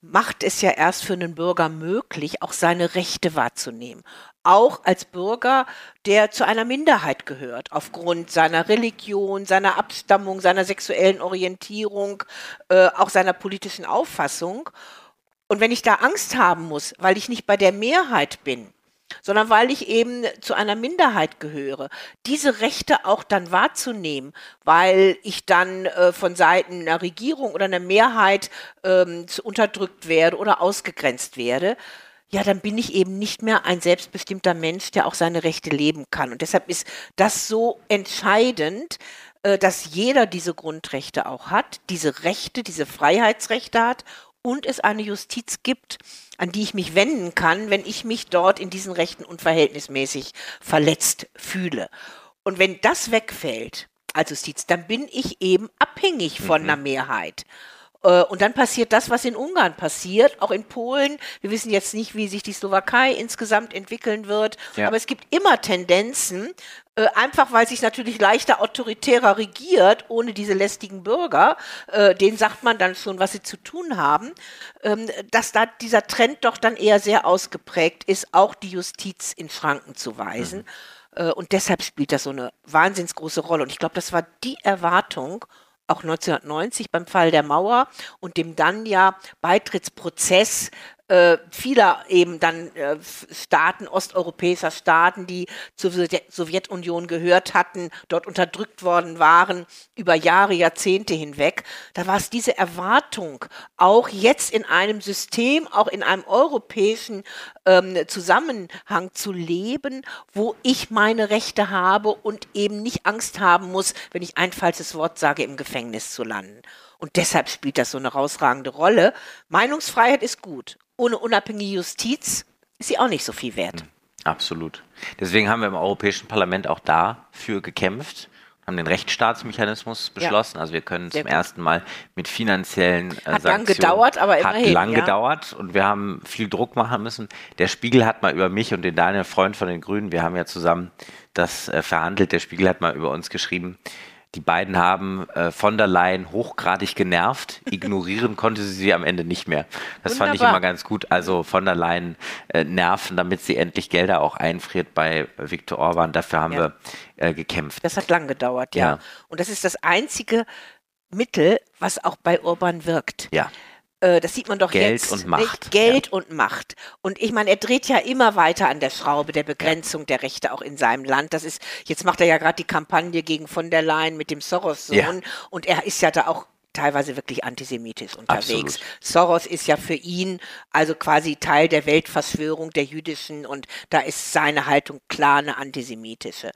macht es ja erst für einen Bürger möglich, auch seine Rechte wahrzunehmen auch als Bürger, der zu einer Minderheit gehört, aufgrund seiner Religion, seiner Abstammung, seiner sexuellen Orientierung, äh, auch seiner politischen Auffassung. Und wenn ich da Angst haben muss, weil ich nicht bei der Mehrheit bin, sondern weil ich eben zu einer Minderheit gehöre, diese Rechte auch dann wahrzunehmen, weil ich dann äh, von Seiten einer Regierung oder einer Mehrheit ähm, unterdrückt werde oder ausgegrenzt werde, ja, dann bin ich eben nicht mehr ein selbstbestimmter Mensch, der auch seine Rechte leben kann. Und deshalb ist das so entscheidend, äh, dass jeder diese Grundrechte auch hat, diese Rechte, diese Freiheitsrechte hat und es eine Justiz gibt, an die ich mich wenden kann, wenn ich mich dort in diesen Rechten unverhältnismäßig verletzt fühle. Und wenn das wegfällt als Justiz, dann bin ich eben abhängig von mhm. einer Mehrheit. Äh, und dann passiert das, was in Ungarn passiert, auch in Polen. Wir wissen jetzt nicht, wie sich die Slowakei insgesamt entwickeln wird, ja. aber es gibt immer Tendenzen, äh, einfach weil sich natürlich leichter autoritärer regiert, ohne diese lästigen Bürger, äh, denen sagt man dann schon, was sie zu tun haben, ähm, dass da dieser Trend doch dann eher sehr ausgeprägt ist, auch die Justiz in Schranken zu weisen. Mhm. Äh, und deshalb spielt das so eine wahnsinns große Rolle. Und ich glaube, das war die Erwartung, auch 1990 beim Fall der Mauer und dem dann ja Beitrittsprozess äh, vieler eben dann äh, Staaten, osteuropäischer Staaten, die zur Sowjetunion gehört hatten, dort unterdrückt worden waren, über Jahre, Jahrzehnte hinweg. Da war es diese Erwartung, auch jetzt in einem System, auch in einem europäischen ähm, Zusammenhang zu leben, wo ich meine Rechte habe und eben nicht Angst haben muss, wenn ich ein falsches Wort sage, im Gefängnis zu landen. Und deshalb spielt das so eine herausragende Rolle. Meinungsfreiheit ist gut ohne unabhängige Justiz ist sie auch nicht so viel wert. Hm, absolut. Deswegen haben wir im Europäischen Parlament auch dafür gekämpft, haben den Rechtsstaatsmechanismus beschlossen. Ja. Also wir können zum gut. ersten Mal mit finanziellen äh, hat Sanktionen. Hat lang gedauert, aber immerhin. Hat lang ja. gedauert und wir haben viel Druck machen müssen. Der Spiegel hat mal über mich und den Daniel Freund von den Grünen, wir haben ja zusammen das äh, verhandelt. Der Spiegel hat mal über uns geschrieben, die beiden haben äh, von der Leyen hochgradig genervt. Ignorieren konnte sie sie am Ende nicht mehr. Das Wunderbar. fand ich immer ganz gut. Also von der Leyen äh, nerven, damit sie endlich Gelder auch einfriert bei Viktor Orban. Dafür haben ja. wir äh, gekämpft. Das hat lang gedauert, ja. ja. Und das ist das einzige Mittel, was auch bei Orban wirkt. Ja. Äh, das sieht man doch Geld jetzt. und Macht. Geld ja. und Macht. Und ich meine, er dreht ja immer weiter an der Schraube der Begrenzung ja. der Rechte auch in seinem Land. Das ist, jetzt macht er ja gerade die Kampagne gegen von der Leyen mit dem Soros-Sohn. Ja. Und er ist ja da auch teilweise wirklich antisemitisch unterwegs. Absolut. Soros ist ja für ihn also quasi Teil der Weltverschwörung der jüdischen und da ist seine Haltung klar eine antisemitische.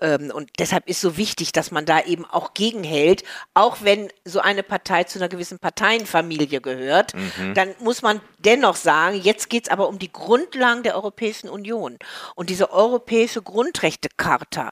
Ähm, und deshalb ist so wichtig, dass man da eben auch gegenhält, auch wenn so eine Partei zu einer gewissen Parteienfamilie gehört, mhm. dann muss man dennoch sagen, jetzt geht es aber um die Grundlagen der Europäischen Union. Und diese europäische Grundrechtecharta,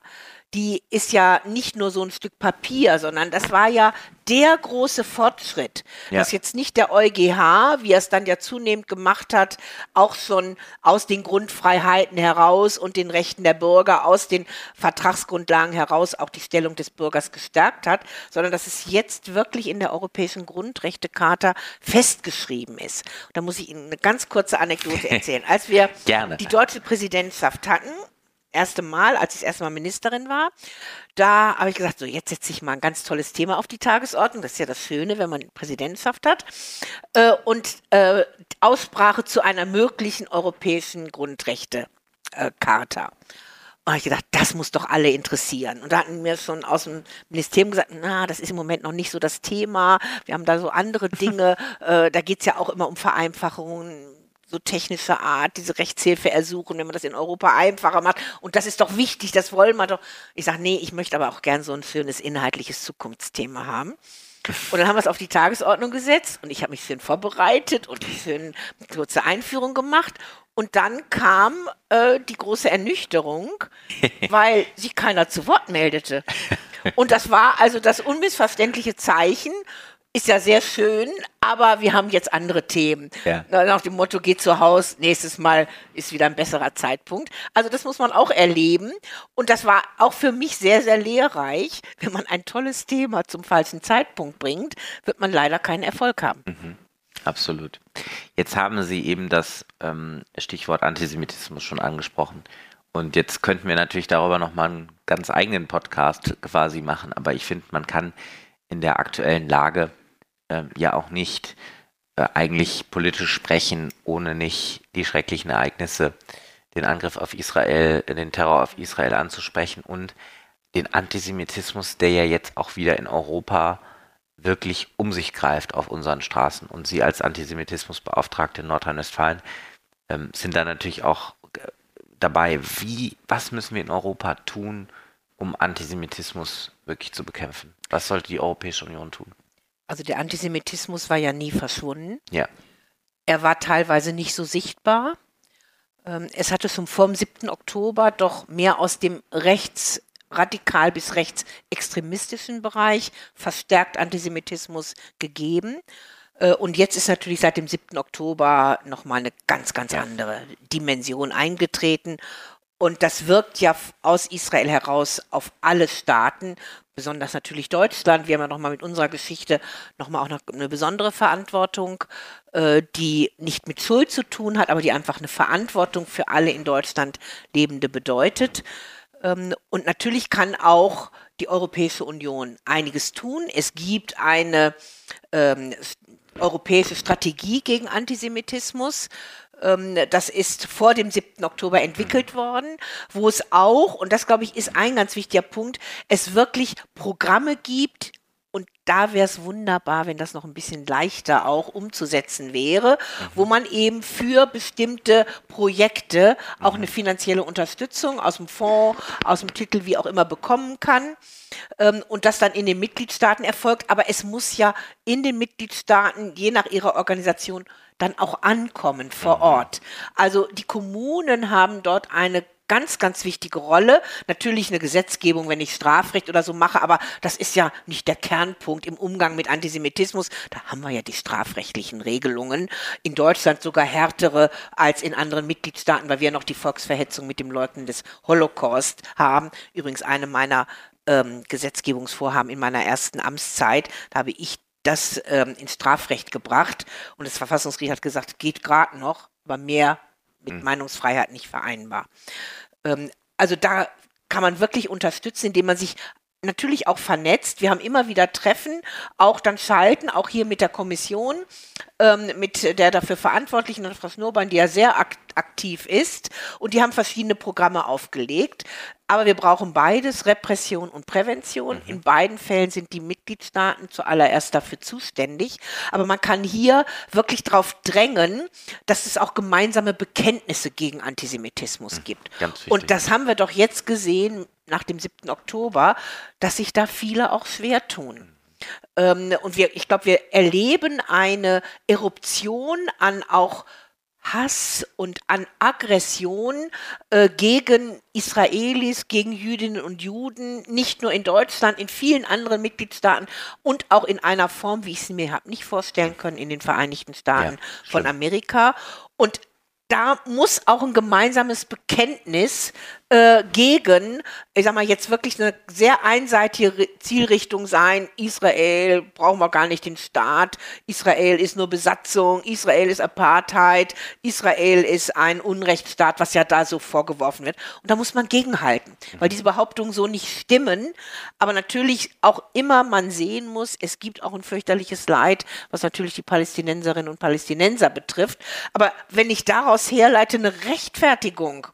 die ist ja nicht nur so ein Stück Papier, sondern das war ja der große Fortschritt, ja. dass jetzt nicht der EuGH, wie er es dann ja zunehmend gemacht hat, auch schon aus den Grundfreiheiten heraus und den Rechten der Bürger, aus den Vertragsgrundlagen heraus auch die Stellung des Bürgers gestärkt hat, sondern dass es jetzt wirklich in der Europäischen Grundrechtecharta festgeschrieben ist. Da muss ich Ihnen eine ganz kurze Anekdote erzählen. Als wir Gerne. die deutsche Präsidentschaft hatten, erste Mal, als ich das erste Mal Ministerin war, da habe ich gesagt, so jetzt setze ich mal ein ganz tolles Thema auf die Tagesordnung. Das ist ja das Schöne, wenn man Präsidentschaft hat. Äh, und äh, Aussprache zu einer möglichen europäischen Grundrechte-Charta. Äh, und ich gedacht, das muss doch alle interessieren. Und da hatten mir schon aus dem Ministerium gesagt, na, das ist im Moment noch nicht so das Thema. Wir haben da so andere Dinge. äh, da geht es ja auch immer um Vereinfachungen so technischer Art diese Rechtshilfe ersuchen, wenn man das in Europa einfacher macht. Und das ist doch wichtig, das wollen wir doch. Ich sage, nee, ich möchte aber auch gern so ein schönes inhaltliches Zukunftsthema haben. Und dann haben wir es auf die Tagesordnung gesetzt und ich habe mich schön vorbereitet und schön eine kurze Einführung gemacht. Und dann kam äh, die große Ernüchterung, weil sich keiner zu Wort meldete. Und das war also das unmissverständliche Zeichen ist ja sehr schön, aber wir haben jetzt andere Themen. Ja. Nach dem Motto, geht zu Haus, nächstes Mal ist wieder ein besserer Zeitpunkt. Also das muss man auch erleben. Und das war auch für mich sehr, sehr lehrreich. Wenn man ein tolles Thema zum falschen Zeitpunkt bringt, wird man leider keinen Erfolg haben. Mhm. Absolut. Jetzt haben Sie eben das ähm, Stichwort Antisemitismus schon angesprochen. Und jetzt könnten wir natürlich darüber nochmal einen ganz eigenen Podcast quasi machen. Aber ich finde, man kann in der aktuellen Lage äh, ja auch nicht äh, eigentlich politisch sprechen, ohne nicht die schrecklichen Ereignisse, den Angriff auf Israel, den Terror auf Israel anzusprechen und den Antisemitismus, der ja jetzt auch wieder in Europa wirklich um sich greift auf unseren Straßen. Und Sie als Antisemitismusbeauftragte in Nordrhein-Westfalen ähm, sind da natürlich auch äh, dabei. Wie, was müssen wir in Europa tun, um Antisemitismus wirklich zu bekämpfen? Was sollte die Europäische Union tun? Also der Antisemitismus war ja nie verschwunden. Ja. Er war teilweise nicht so sichtbar. Ähm, es hatte schon vor dem 7. Oktober doch mehr aus dem rechtsradikal bis rechtsextremistischen Bereich verstärkt Antisemitismus gegeben. Äh, und jetzt ist natürlich seit dem 7. Oktober nochmal eine ganz, ganz andere Dimension eingetreten. Und das wirkt ja aus Israel heraus auf alle Staaten, besonders natürlich Deutschland. Wir haben ja nochmal mit unserer Geschichte nochmal auch noch eine besondere Verantwortung, äh, die nicht mit Schuld zu tun hat, aber die einfach eine Verantwortung für alle in Deutschland Lebende bedeutet. Ähm, und natürlich kann auch die Europäische Union einiges tun. Es gibt eine ähm, europäische Strategie gegen Antisemitismus. Ähm, das ist vor dem 7. Oktober entwickelt mhm. worden, wo es auch, und das glaube ich ist ein ganz wichtiger Punkt, es wirklich Programme gibt, und da wäre es wunderbar, wenn das noch ein bisschen leichter auch umzusetzen wäre, mhm. wo man eben für bestimmte Projekte auch mhm. eine finanzielle Unterstützung aus dem Fonds, aus dem Titel, wie auch immer bekommen kann. Ähm, und das dann in den Mitgliedstaaten erfolgt. Aber es muss ja in den Mitgliedstaaten, je nach ihrer Organisation, dann auch ankommen vor mhm. Ort. Also die Kommunen haben dort eine ganz, ganz wichtige Rolle. Natürlich eine Gesetzgebung, wenn ich Strafrecht oder so mache, aber das ist ja nicht der Kernpunkt im Umgang mit Antisemitismus. Da haben wir ja die strafrechtlichen Regelungen. In Deutschland sogar härtere als in anderen Mitgliedstaaten, weil wir noch die Volksverhetzung mit dem Leugnen des Holocaust haben. Übrigens eine meiner ähm, Gesetzgebungsvorhaben in meiner ersten Amtszeit. Da habe ich das ähm, ins Strafrecht gebracht und das Verfassungsgericht hat gesagt, geht gerade noch, aber mehr mit mhm. Meinungsfreiheit nicht vereinbar. Ähm, also da kann man wirklich unterstützen, indem man sich natürlich auch vernetzt. Wir haben immer wieder Treffen, auch dann schalten, auch hier mit der Kommission, ähm, mit der dafür Verantwortlichen, Frau Snurban, die ja sehr ak aktiv ist. Und die haben verschiedene Programme aufgelegt. Aber wir brauchen beides, Repression und Prävention. Mhm. In beiden Fällen sind die Mitgliedstaaten zuallererst dafür zuständig. Aber man kann hier wirklich darauf drängen, dass es auch gemeinsame Bekenntnisse gegen Antisemitismus mhm. gibt. Und das haben wir doch jetzt gesehen nach dem 7. Oktober, dass sich da viele auch schwer tun. Ähm, und wir, ich glaube, wir erleben eine Eruption an auch Hass und an Aggression äh, gegen Israelis, gegen Jüdinnen und Juden, nicht nur in Deutschland, in vielen anderen Mitgliedstaaten und auch in einer Form, wie ich es mir habe nicht vorstellen können, in den Vereinigten Staaten ja, von Amerika. Und da muss auch ein gemeinsames Bekenntnis äh, gegen, ich sag mal, jetzt wirklich eine sehr einseitige Zielrichtung sein. Israel brauchen wir gar nicht den Staat. Israel ist nur Besatzung. Israel ist Apartheid. Israel ist ein Unrechtsstaat, was ja da so vorgeworfen wird. Und da muss man gegenhalten, weil diese Behauptungen so nicht stimmen. Aber natürlich auch immer man sehen muss, es gibt auch ein fürchterliches Leid, was natürlich die Palästinenserinnen und Palästinenser betrifft. Aber wenn ich daraus herleite eine Rechtfertigung,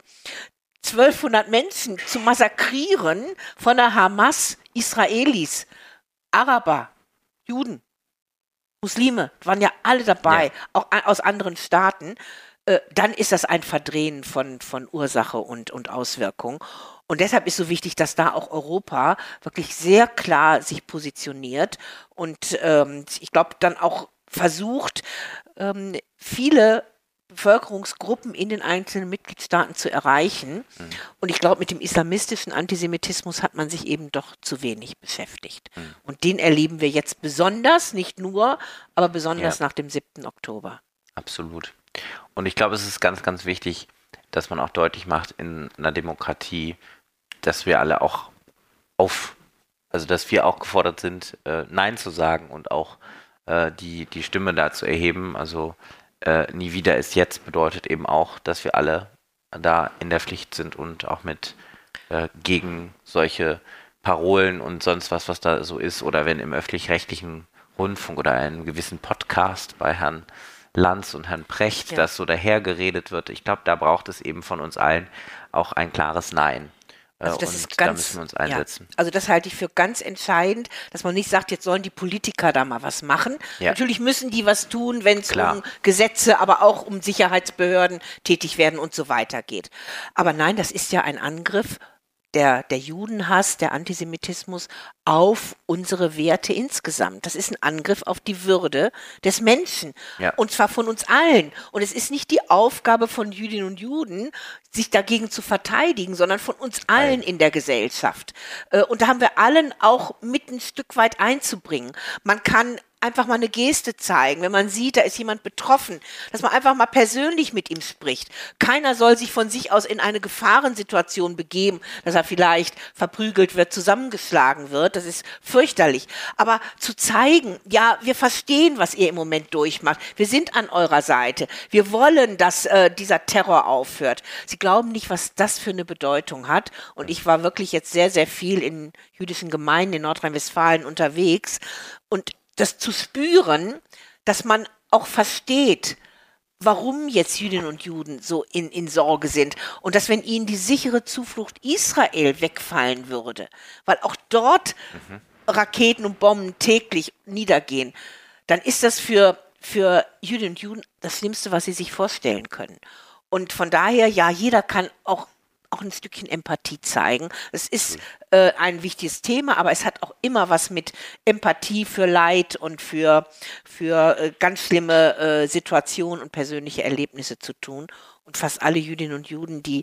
1200 Menschen zu massakrieren von der Hamas, Israelis, Araber, Juden, Muslime, waren ja alle dabei, ja. auch aus anderen Staaten, äh, dann ist das ein Verdrehen von, von Ursache und, und Auswirkung. Und deshalb ist so wichtig, dass da auch Europa wirklich sehr klar sich positioniert und ähm, ich glaube dann auch versucht, ähm, viele Bevölkerungsgruppen in den einzelnen Mitgliedstaaten zu erreichen. Mhm. Und ich glaube, mit dem islamistischen Antisemitismus hat man sich eben doch zu wenig beschäftigt. Mhm. Und den erleben wir jetzt besonders, nicht nur, aber besonders ja. nach dem 7. Oktober. Absolut. Und ich glaube, es ist ganz, ganz wichtig, dass man auch deutlich macht in einer Demokratie, dass wir alle auch auf, also dass wir auch gefordert sind, äh, Nein zu sagen und auch äh, die, die Stimme da zu erheben. Also äh, nie wieder ist jetzt bedeutet eben auch, dass wir alle da in der Pflicht sind und auch mit äh, gegen solche Parolen und sonst was, was da so ist, oder wenn im öffentlich-rechtlichen Rundfunk oder einem gewissen Podcast bei Herrn Lanz und Herrn Precht ja. das so dahergeredet wird. Ich glaube, da braucht es eben von uns allen auch ein klares Nein. Also das und ist ganz, da müssen wir uns einsetzen. Ja, also das halte ich für ganz entscheidend, dass man nicht sagt, jetzt sollen die Politiker da mal was machen. Ja. Natürlich müssen die was tun, wenn es um Gesetze, aber auch um Sicherheitsbehörden tätig werden und so weiter geht. Aber nein, das ist ja ein Angriff der, der Judenhass, der Antisemitismus auf unsere Werte insgesamt. Das ist ein Angriff auf die Würde des Menschen. Ja. Und zwar von uns allen. Und es ist nicht die Aufgabe von Jüdinnen und Juden, sich dagegen zu verteidigen, sondern von uns allen in der Gesellschaft. Äh, und da haben wir allen auch mit ein Stück weit einzubringen. Man kann einfach mal eine Geste zeigen, wenn man sieht, da ist jemand betroffen, dass man einfach mal persönlich mit ihm spricht. Keiner soll sich von sich aus in eine Gefahrensituation begeben, dass er vielleicht verprügelt wird, zusammengeschlagen wird. Das ist fürchterlich. Aber zu zeigen, ja, wir verstehen, was ihr im Moment durchmacht. Wir sind an eurer Seite. Wir wollen, dass äh, dieser Terror aufhört. Sie glauben nicht, was das für eine Bedeutung hat. Und ich war wirklich jetzt sehr, sehr viel in jüdischen Gemeinden in Nordrhein-Westfalen unterwegs. Und das zu spüren, dass man auch versteht, warum jetzt Jüdinnen und Juden so in, in Sorge sind und dass wenn ihnen die sichere Zuflucht Israel wegfallen würde, weil auch dort mhm. Raketen und Bomben täglich niedergehen, dann ist das für, für Jüdinnen und Juden das Schlimmste, was sie sich vorstellen können. Und von daher, ja, jeder kann auch auch ein Stückchen Empathie zeigen. Es ist äh, ein wichtiges Thema, aber es hat auch immer was mit Empathie für Leid und für, für äh, ganz schlimme äh, Situationen und persönliche Erlebnisse zu tun. Und fast alle Jüdinnen und Juden, die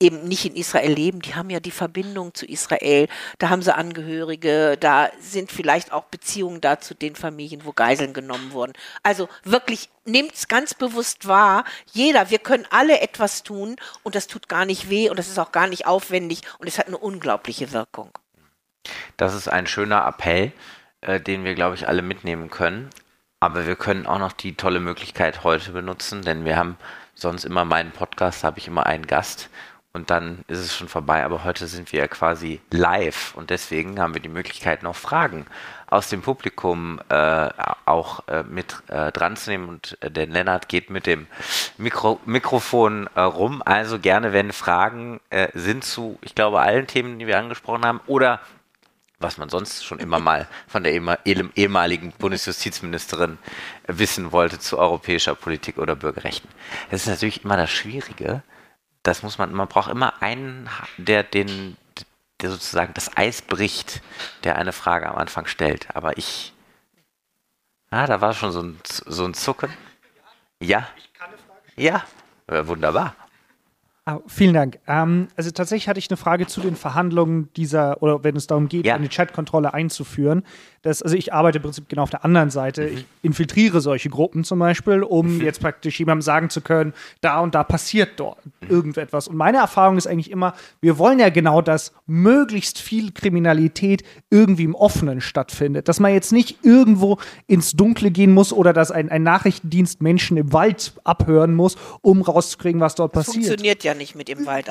eben nicht in Israel leben, die haben ja die Verbindung zu Israel, da haben sie Angehörige, da sind vielleicht auch Beziehungen da zu den Familien, wo Geiseln genommen wurden. Also wirklich nehmt es ganz bewusst wahr, jeder, wir können alle etwas tun und das tut gar nicht weh und das ist auch gar nicht aufwendig und es hat eine unglaubliche Wirkung. Das ist ein schöner Appell, äh, den wir, glaube ich, alle mitnehmen können. Aber wir können auch noch die tolle Möglichkeit heute benutzen, denn wir haben sonst immer meinen Podcast, habe ich immer einen Gast und dann ist es schon vorbei. Aber heute sind wir ja quasi live und deswegen haben wir die Möglichkeit, noch Fragen aus dem Publikum äh, auch äh, mit äh, dran zu nehmen. Und äh, der Lennart geht mit dem Mikro Mikrofon äh, rum. Also gerne, wenn Fragen äh, sind zu, ich glaube, allen Themen, die wir angesprochen haben, oder was man sonst schon immer mal von der ehemaligen Bundesjustizministerin wissen wollte zu europäischer Politik oder Bürgerrechten. Das ist natürlich immer das Schwierige, das muss man, man braucht immer einen, der den, der sozusagen das Eis bricht, der eine Frage am Anfang stellt. Aber ich, ah, da war schon so ein, so ein Zucken. Ja? Ja, wunderbar. Ah, vielen Dank. Ähm, also tatsächlich hatte ich eine Frage zu den Verhandlungen dieser, oder wenn es darum geht, ja. eine Chatkontrolle einzuführen. Das, also ich arbeite im Prinzip genau auf der anderen Seite. Mhm. Ich infiltriere solche Gruppen zum Beispiel, um mhm. jetzt praktisch jemandem sagen zu können, da und da passiert dort mhm. irgendetwas. Und meine Erfahrung ist eigentlich immer, wir wollen ja genau, dass möglichst viel Kriminalität irgendwie im Offenen stattfindet. Dass man jetzt nicht irgendwo ins Dunkle gehen muss oder dass ein, ein Nachrichtendienst Menschen im Wald abhören muss, um rauszukriegen, was dort das passiert. Funktioniert ja nicht mit dem Wald.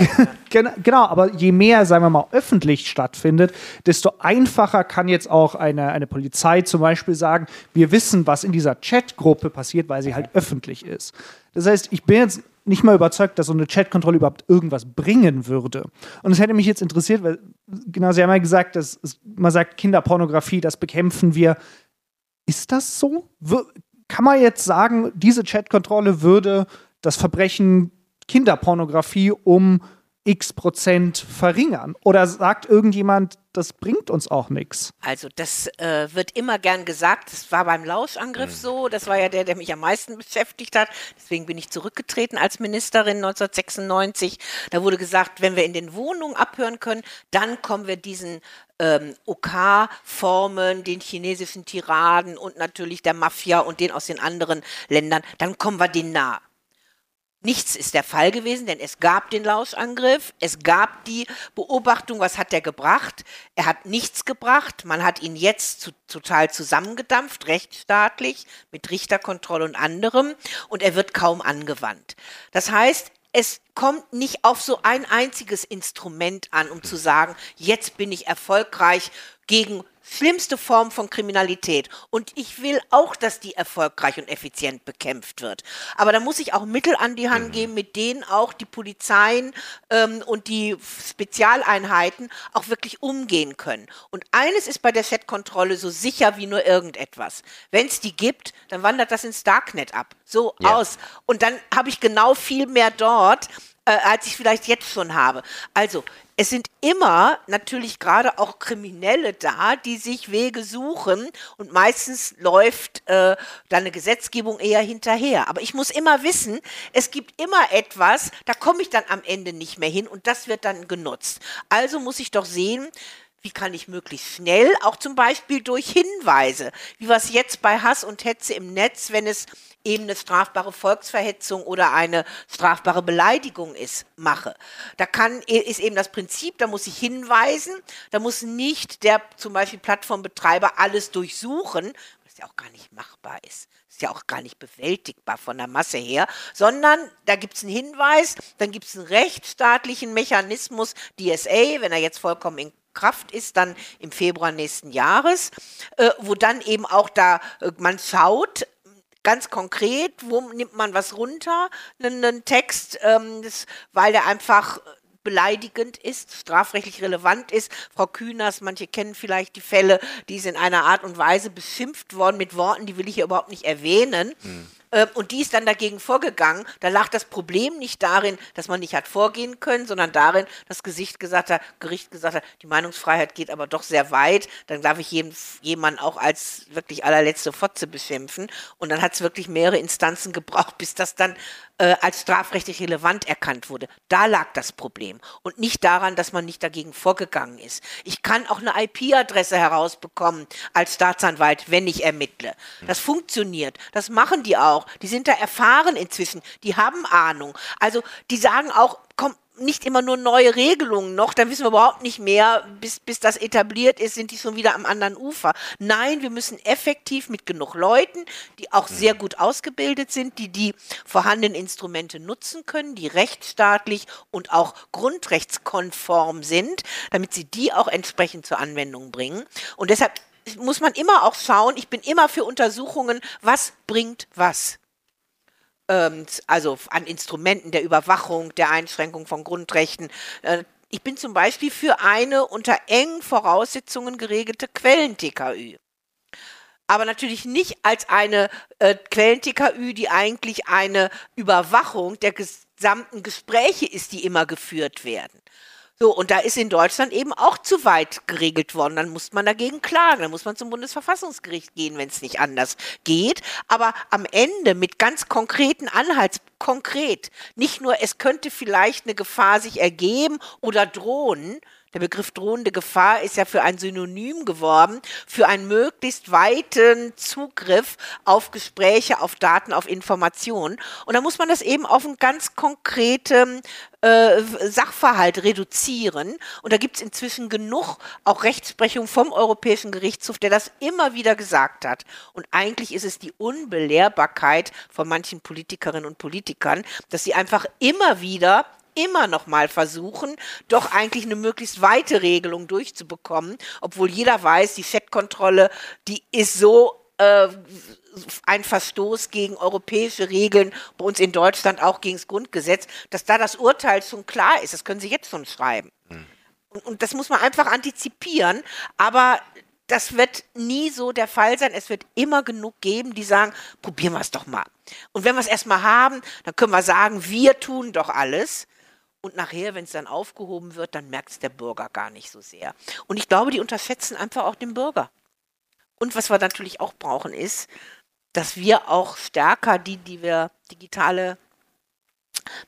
genau, aber je mehr, sagen wir mal, öffentlich stattfindet, desto einfacher kann jetzt auch eine, eine Polizei zum Beispiel sagen, wir wissen, was in dieser Chatgruppe passiert, weil sie halt öffentlich ist. Das heißt, ich bin jetzt nicht mal überzeugt, dass so eine Chatkontrolle überhaupt irgendwas bringen würde. Und es hätte mich jetzt interessiert, weil, genau, Sie haben ja gesagt, dass man sagt, Kinderpornografie, das bekämpfen wir. Ist das so? Kann man jetzt sagen, diese Chatkontrolle würde das Verbrechen Kinderpornografie um x Prozent verringern? Oder sagt irgendjemand, das bringt uns auch nichts? Also das äh, wird immer gern gesagt. Das war beim Lauschangriff mhm. so. Das war ja der, der mich am meisten beschäftigt hat. Deswegen bin ich zurückgetreten als Ministerin 1996. Da wurde gesagt, wenn wir in den Wohnungen abhören können, dann kommen wir diesen ähm, OK-Formen, den chinesischen Tiraden und natürlich der Mafia und den aus den anderen Ländern, dann kommen wir denen nah. Nichts ist der Fall gewesen, denn es gab den Lauschangriff, es gab die Beobachtung, was hat er gebracht? Er hat nichts gebracht. Man hat ihn jetzt zu, total zusammengedampft, rechtsstaatlich, mit Richterkontrolle und anderem, und er wird kaum angewandt. Das heißt, es kommt nicht auf so ein einziges Instrument an, um zu sagen, jetzt bin ich erfolgreich gegen schlimmste Form von Kriminalität. Und ich will auch, dass die erfolgreich und effizient bekämpft wird. Aber da muss ich auch Mittel an die Hand mhm. geben, mit denen auch die Polizeien ähm, und die Spezialeinheiten auch wirklich umgehen können. Und eines ist bei der Chat-Kontrolle so sicher wie nur irgendetwas. Wenn es die gibt, dann wandert das ins Darknet ab. So ja. aus. Und dann habe ich genau viel mehr dort, äh, als ich vielleicht jetzt schon habe. Also es sind immer natürlich gerade auch Kriminelle da, die sich Wege suchen und meistens läuft äh, dann eine Gesetzgebung eher hinterher. Aber ich muss immer wissen, es gibt immer etwas, da komme ich dann am Ende nicht mehr hin und das wird dann genutzt. Also muss ich doch sehen, wie kann ich möglichst schnell, auch zum Beispiel durch Hinweise, wie es jetzt bei Hass und Hetze im Netz, wenn es eben eine strafbare Volksverhetzung oder eine strafbare Beleidigung ist, mache. Da kann, ist eben das Prinzip, da muss ich hinweisen, da muss nicht der zum Beispiel Plattformbetreiber alles durchsuchen, was ja auch gar nicht machbar ist. Ist ja auch gar nicht bewältigbar von der Masse her, sondern da gibt es einen Hinweis, dann gibt es einen rechtsstaatlichen Mechanismus, DSA, wenn er jetzt vollkommen in Kraft ist, dann im Februar nächsten Jahres, äh, wo dann eben auch da äh, man schaut, ganz konkret, wo nimmt man was runter, einen, Text, ähm, das, weil der einfach beleidigend ist, strafrechtlich relevant ist. Frau Kühners, manche kennen vielleicht die Fälle, die ist in einer Art und Weise beschimpft worden mit Worten, die will ich hier überhaupt nicht erwähnen. Mhm. Ähm, und die ist dann dagegen vorgegangen. Da lag das Problem nicht darin, dass man nicht hat vorgehen können, sondern darin, dass Gesicht gesagt hat, Gericht gesagt hat, die Meinungsfreiheit geht aber doch sehr weit. Dann darf ich jeden, jemanden auch als wirklich allerletzte Fotze beschimpfen. Und dann hat es wirklich mehrere Instanzen gebraucht, bis das dann äh, als strafrechtlich relevant erkannt wurde. Da lag das Problem und nicht daran, dass man nicht dagegen vorgegangen ist. Ich kann auch eine IP-Adresse herausbekommen als Staatsanwalt, wenn ich ermittle. Das funktioniert. Das machen die auch. Die sind da erfahren inzwischen. Die haben Ahnung. Also die sagen auch, komm, nicht immer nur neue Regelungen noch, dann wissen wir überhaupt nicht mehr, bis, bis das etabliert ist, sind die schon wieder am anderen Ufer. Nein, wir müssen effektiv mit genug Leuten, die auch sehr gut ausgebildet sind, die die vorhandenen Instrumente nutzen können, die rechtsstaatlich und auch grundrechtskonform sind, damit sie die auch entsprechend zur Anwendung bringen. Und deshalb muss man immer auch schauen, ich bin immer für Untersuchungen, was bringt was ähm, also an Instrumenten der Überwachung, der Einschränkung von Grundrechten. Äh, ich bin zum Beispiel für eine unter engen Voraussetzungen geregelte Quellen-TKÜ. Aber natürlich nicht als eine äh, Quellen-TKÜ, die eigentlich eine Überwachung der gesamten Gespräche ist, die immer geführt werden. So, und da ist in Deutschland eben auch zu weit geregelt worden. Dann muss man dagegen klagen. Dann muss man zum Bundesverfassungsgericht gehen, wenn es nicht anders geht. Aber am Ende mit ganz konkreten Anhalts, konkret. Nicht nur, es könnte vielleicht eine Gefahr sich ergeben oder drohen, der Begriff drohende Gefahr ist ja für ein Synonym geworden, für einen möglichst weiten Zugriff auf Gespräche, auf Daten, auf Informationen. Und da muss man das eben auf einen ganz konkreten äh, Sachverhalt reduzieren. Und da gibt es inzwischen genug auch Rechtsprechung vom Europäischen Gerichtshof, der das immer wieder gesagt hat. Und eigentlich ist es die Unbelehrbarkeit von manchen Politikerinnen und Politikern, dass sie einfach immer wieder immer noch mal versuchen, doch eigentlich eine möglichst weite Regelung durchzubekommen, obwohl jeder weiß, die Fettkontrolle, die ist so äh, ein Verstoß gegen europäische Regeln, bei uns in Deutschland auch gegen das Grundgesetz, dass da das Urteil schon klar ist. Das können Sie jetzt schon schreiben. Mhm. Und, und das muss man einfach antizipieren, aber das wird nie so der Fall sein. Es wird immer genug geben, die sagen, probieren wir es doch mal. Und wenn wir es erstmal haben, dann können wir sagen, wir tun doch alles. Und nachher, wenn es dann aufgehoben wird, dann merkt es der Bürger gar nicht so sehr. Und ich glaube, die unterschätzen einfach auch den Bürger. Und was wir natürlich auch brauchen, ist, dass wir auch stärker die, die wir digitale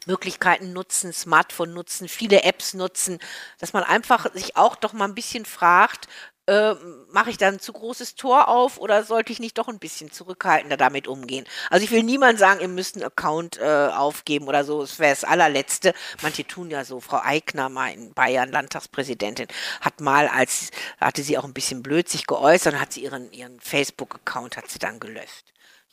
Möglichkeiten nutzen, Smartphone nutzen, viele Apps nutzen, dass man einfach sich auch doch mal ein bisschen fragt, äh, mache ich da ein zu großes Tor auf oder sollte ich nicht doch ein bisschen zurückhaltender damit umgehen? Also ich will niemand sagen, ihr müsst einen Account äh, aufgeben oder so, das wäre das allerletzte. Manche tun ja so. Frau Eigner, mal in Bayern, Landtagspräsidentin, hat mal, als hatte sie auch ein bisschen blöd sich geäußert, hat sie ihren, ihren Facebook-Account hat sie dann gelöscht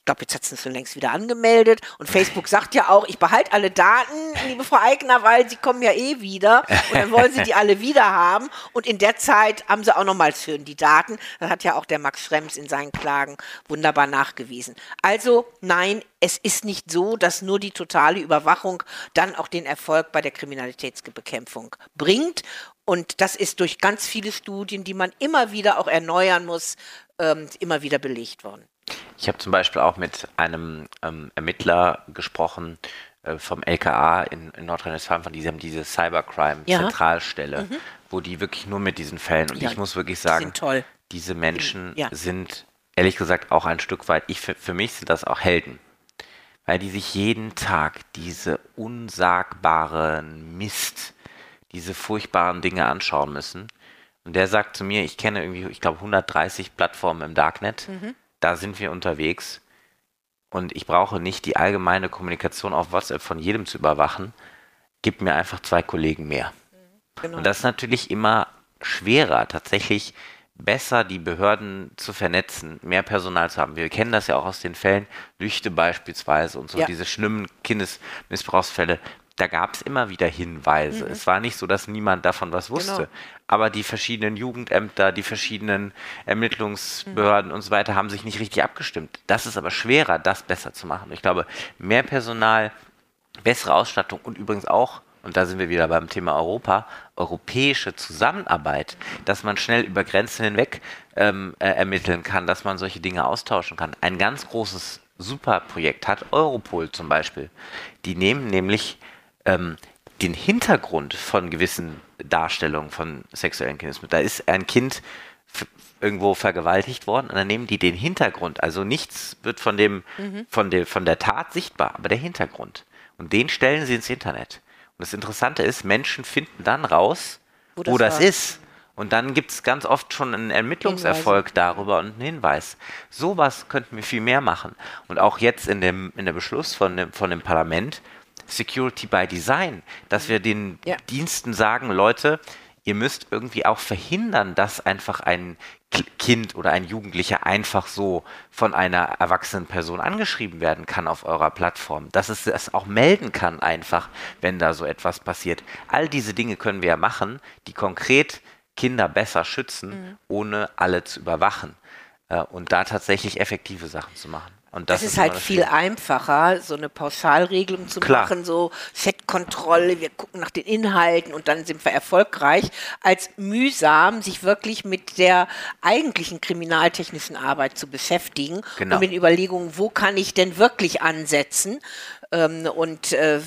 glaube, jetzt hat es schon längst wieder angemeldet. Und Facebook sagt ja auch, ich behalte alle Daten, liebe Frau Eigner, weil sie kommen ja eh wieder. Und dann wollen sie die alle wieder haben. Und in der Zeit haben sie auch nochmal schön die Daten. Das hat ja auch der Max Schrems in seinen Klagen wunderbar nachgewiesen. Also nein, es ist nicht so, dass nur die totale Überwachung dann auch den Erfolg bei der Kriminalitätsbekämpfung bringt. Und das ist durch ganz viele Studien, die man immer wieder auch erneuern muss, ähm, immer wieder belegt worden. Ich habe zum Beispiel auch mit einem ähm, Ermittler gesprochen äh, vom LKA in, in Nordrhein-Westfalen, von diesem diese Cybercrime-Zentralstelle, mhm. wo die wirklich nur mit diesen Fällen, und ja, ich muss wirklich sagen, diese Menschen ja. sind ehrlich gesagt auch ein Stück weit, ich, für, für mich sind das auch Helden weil die sich jeden Tag diese unsagbaren Mist, diese furchtbaren Dinge anschauen müssen Und der sagt zu mir, ich kenne irgendwie, ich glaube, 130 Plattformen im Darknet. Mhm. Da sind wir unterwegs. Und ich brauche nicht die allgemeine Kommunikation auf WhatsApp von jedem zu überwachen. Gib mir einfach zwei Kollegen mehr. Genau. Und das ist natürlich immer schwerer, tatsächlich besser die Behörden zu vernetzen, mehr Personal zu haben. Wir kennen das ja auch aus den Fällen, Lüchte beispielsweise und so, Ja. diese schlimmen Kindesmissbrauchsfälle. Da gab es immer wieder Hinweise. Es war nicht so, dass niemand davon was wusste. Genau. Aber die verschiedenen Jugendämter, die verschiedenen Ermittlungsbehörden und so weiter haben sich nicht richtig abgestimmt. Das ist aber schwerer, das besser zu machen. Ich glaube, mehr Personal, bessere Ausstattung und übrigens auch, und da sind wir wieder beim Thema Europa, europäische Zusammenarbeit, dass man schnell über Grenzen hinweg ähm, äh, ermitteln kann, dass man solche Dinge austauschen kann. Ein ganz großes Superprojekt hat Europol zum Beispiel. Die nehmen nämlich ähm, den Hintergrund von gewissen Darstellungen von sexuellen Kindesmissbrauch. Da ist ein Kind irgendwo vergewaltigt worden und dann nehmen die den Hintergrund. Also nichts wird von dem, von der, von der Tat sichtbar, aber der Hintergrund. Und den stellen sie ins Internet. Und das Interessante ist, Menschen finden dann raus, Wo wo das das, war. ist. Und dann gibt es ganz oft schon einen Ermittlungserfolg darüber und einen Hinweis. Sowas könnten wir viel mehr machen. Und auch jetzt in dem, in der Beschluss von dem, von dem Parlament, Security by Design, dass wir den Ja. Diensten sagen, Leute, ihr müsst irgendwie auch verhindern, dass einfach ein Kind oder ein Jugendlicher einfach so von einer erwachsenen Person angeschrieben werden kann auf eurer Plattform. Dass es das auch melden kann einfach, wenn da so etwas passiert. All diese Dinge können wir ja machen, die konkret Kinder besser schützen, ohne alle zu überwachen. Äh, Und da tatsächlich effektive Sachen zu machen. Und das Das ist immer halt viel Schwierige. einfacher, so eine Pauschalregelung zu Klar. machen, so Fettkontrolle, wir gucken nach den Inhalten und dann sind wir erfolgreich, als mühsam, sich wirklich mit der eigentlichen kriminaltechnischen Arbeit zu beschäftigen Genau. und mit Überlegungen, wo kann ich denn wirklich ansetzen? Ähm, und äh,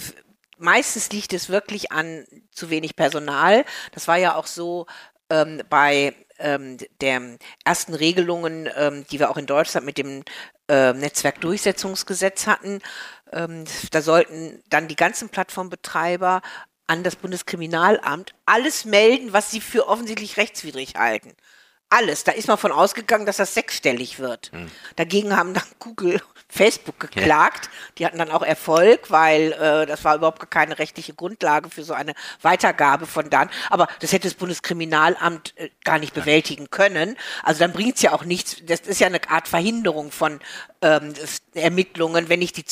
meistens liegt es wirklich an zu wenig Personal. Das war ja auch so ähm, bei ähm, der ersten Regelungen, ähm, die wir auch in Deutschland mit dem ähm, Netzwerkdurchsetzungsgesetz hatten. Ähm, da sollten dann die ganzen Plattformbetreiber an das Bundeskriminalamt alles melden, was sie für offensichtlich rechtswidrig halten. Alles. Da ist man von ausgegangen, dass das sechsstellig wird. Dagegen haben dann Google, Facebook geklagt. Die hatten dann auch Erfolg, weil äh, das war überhaupt gar keine rechtliche Grundlage für so eine Weitergabe von Daten. Aber das hätte das Bundeskriminalamt äh, gar nicht bewältigen können. Also dann bringt es ja auch nichts. Das ist ja eine Art Verhinderung von ähm, Ermittlungen, wenn ich die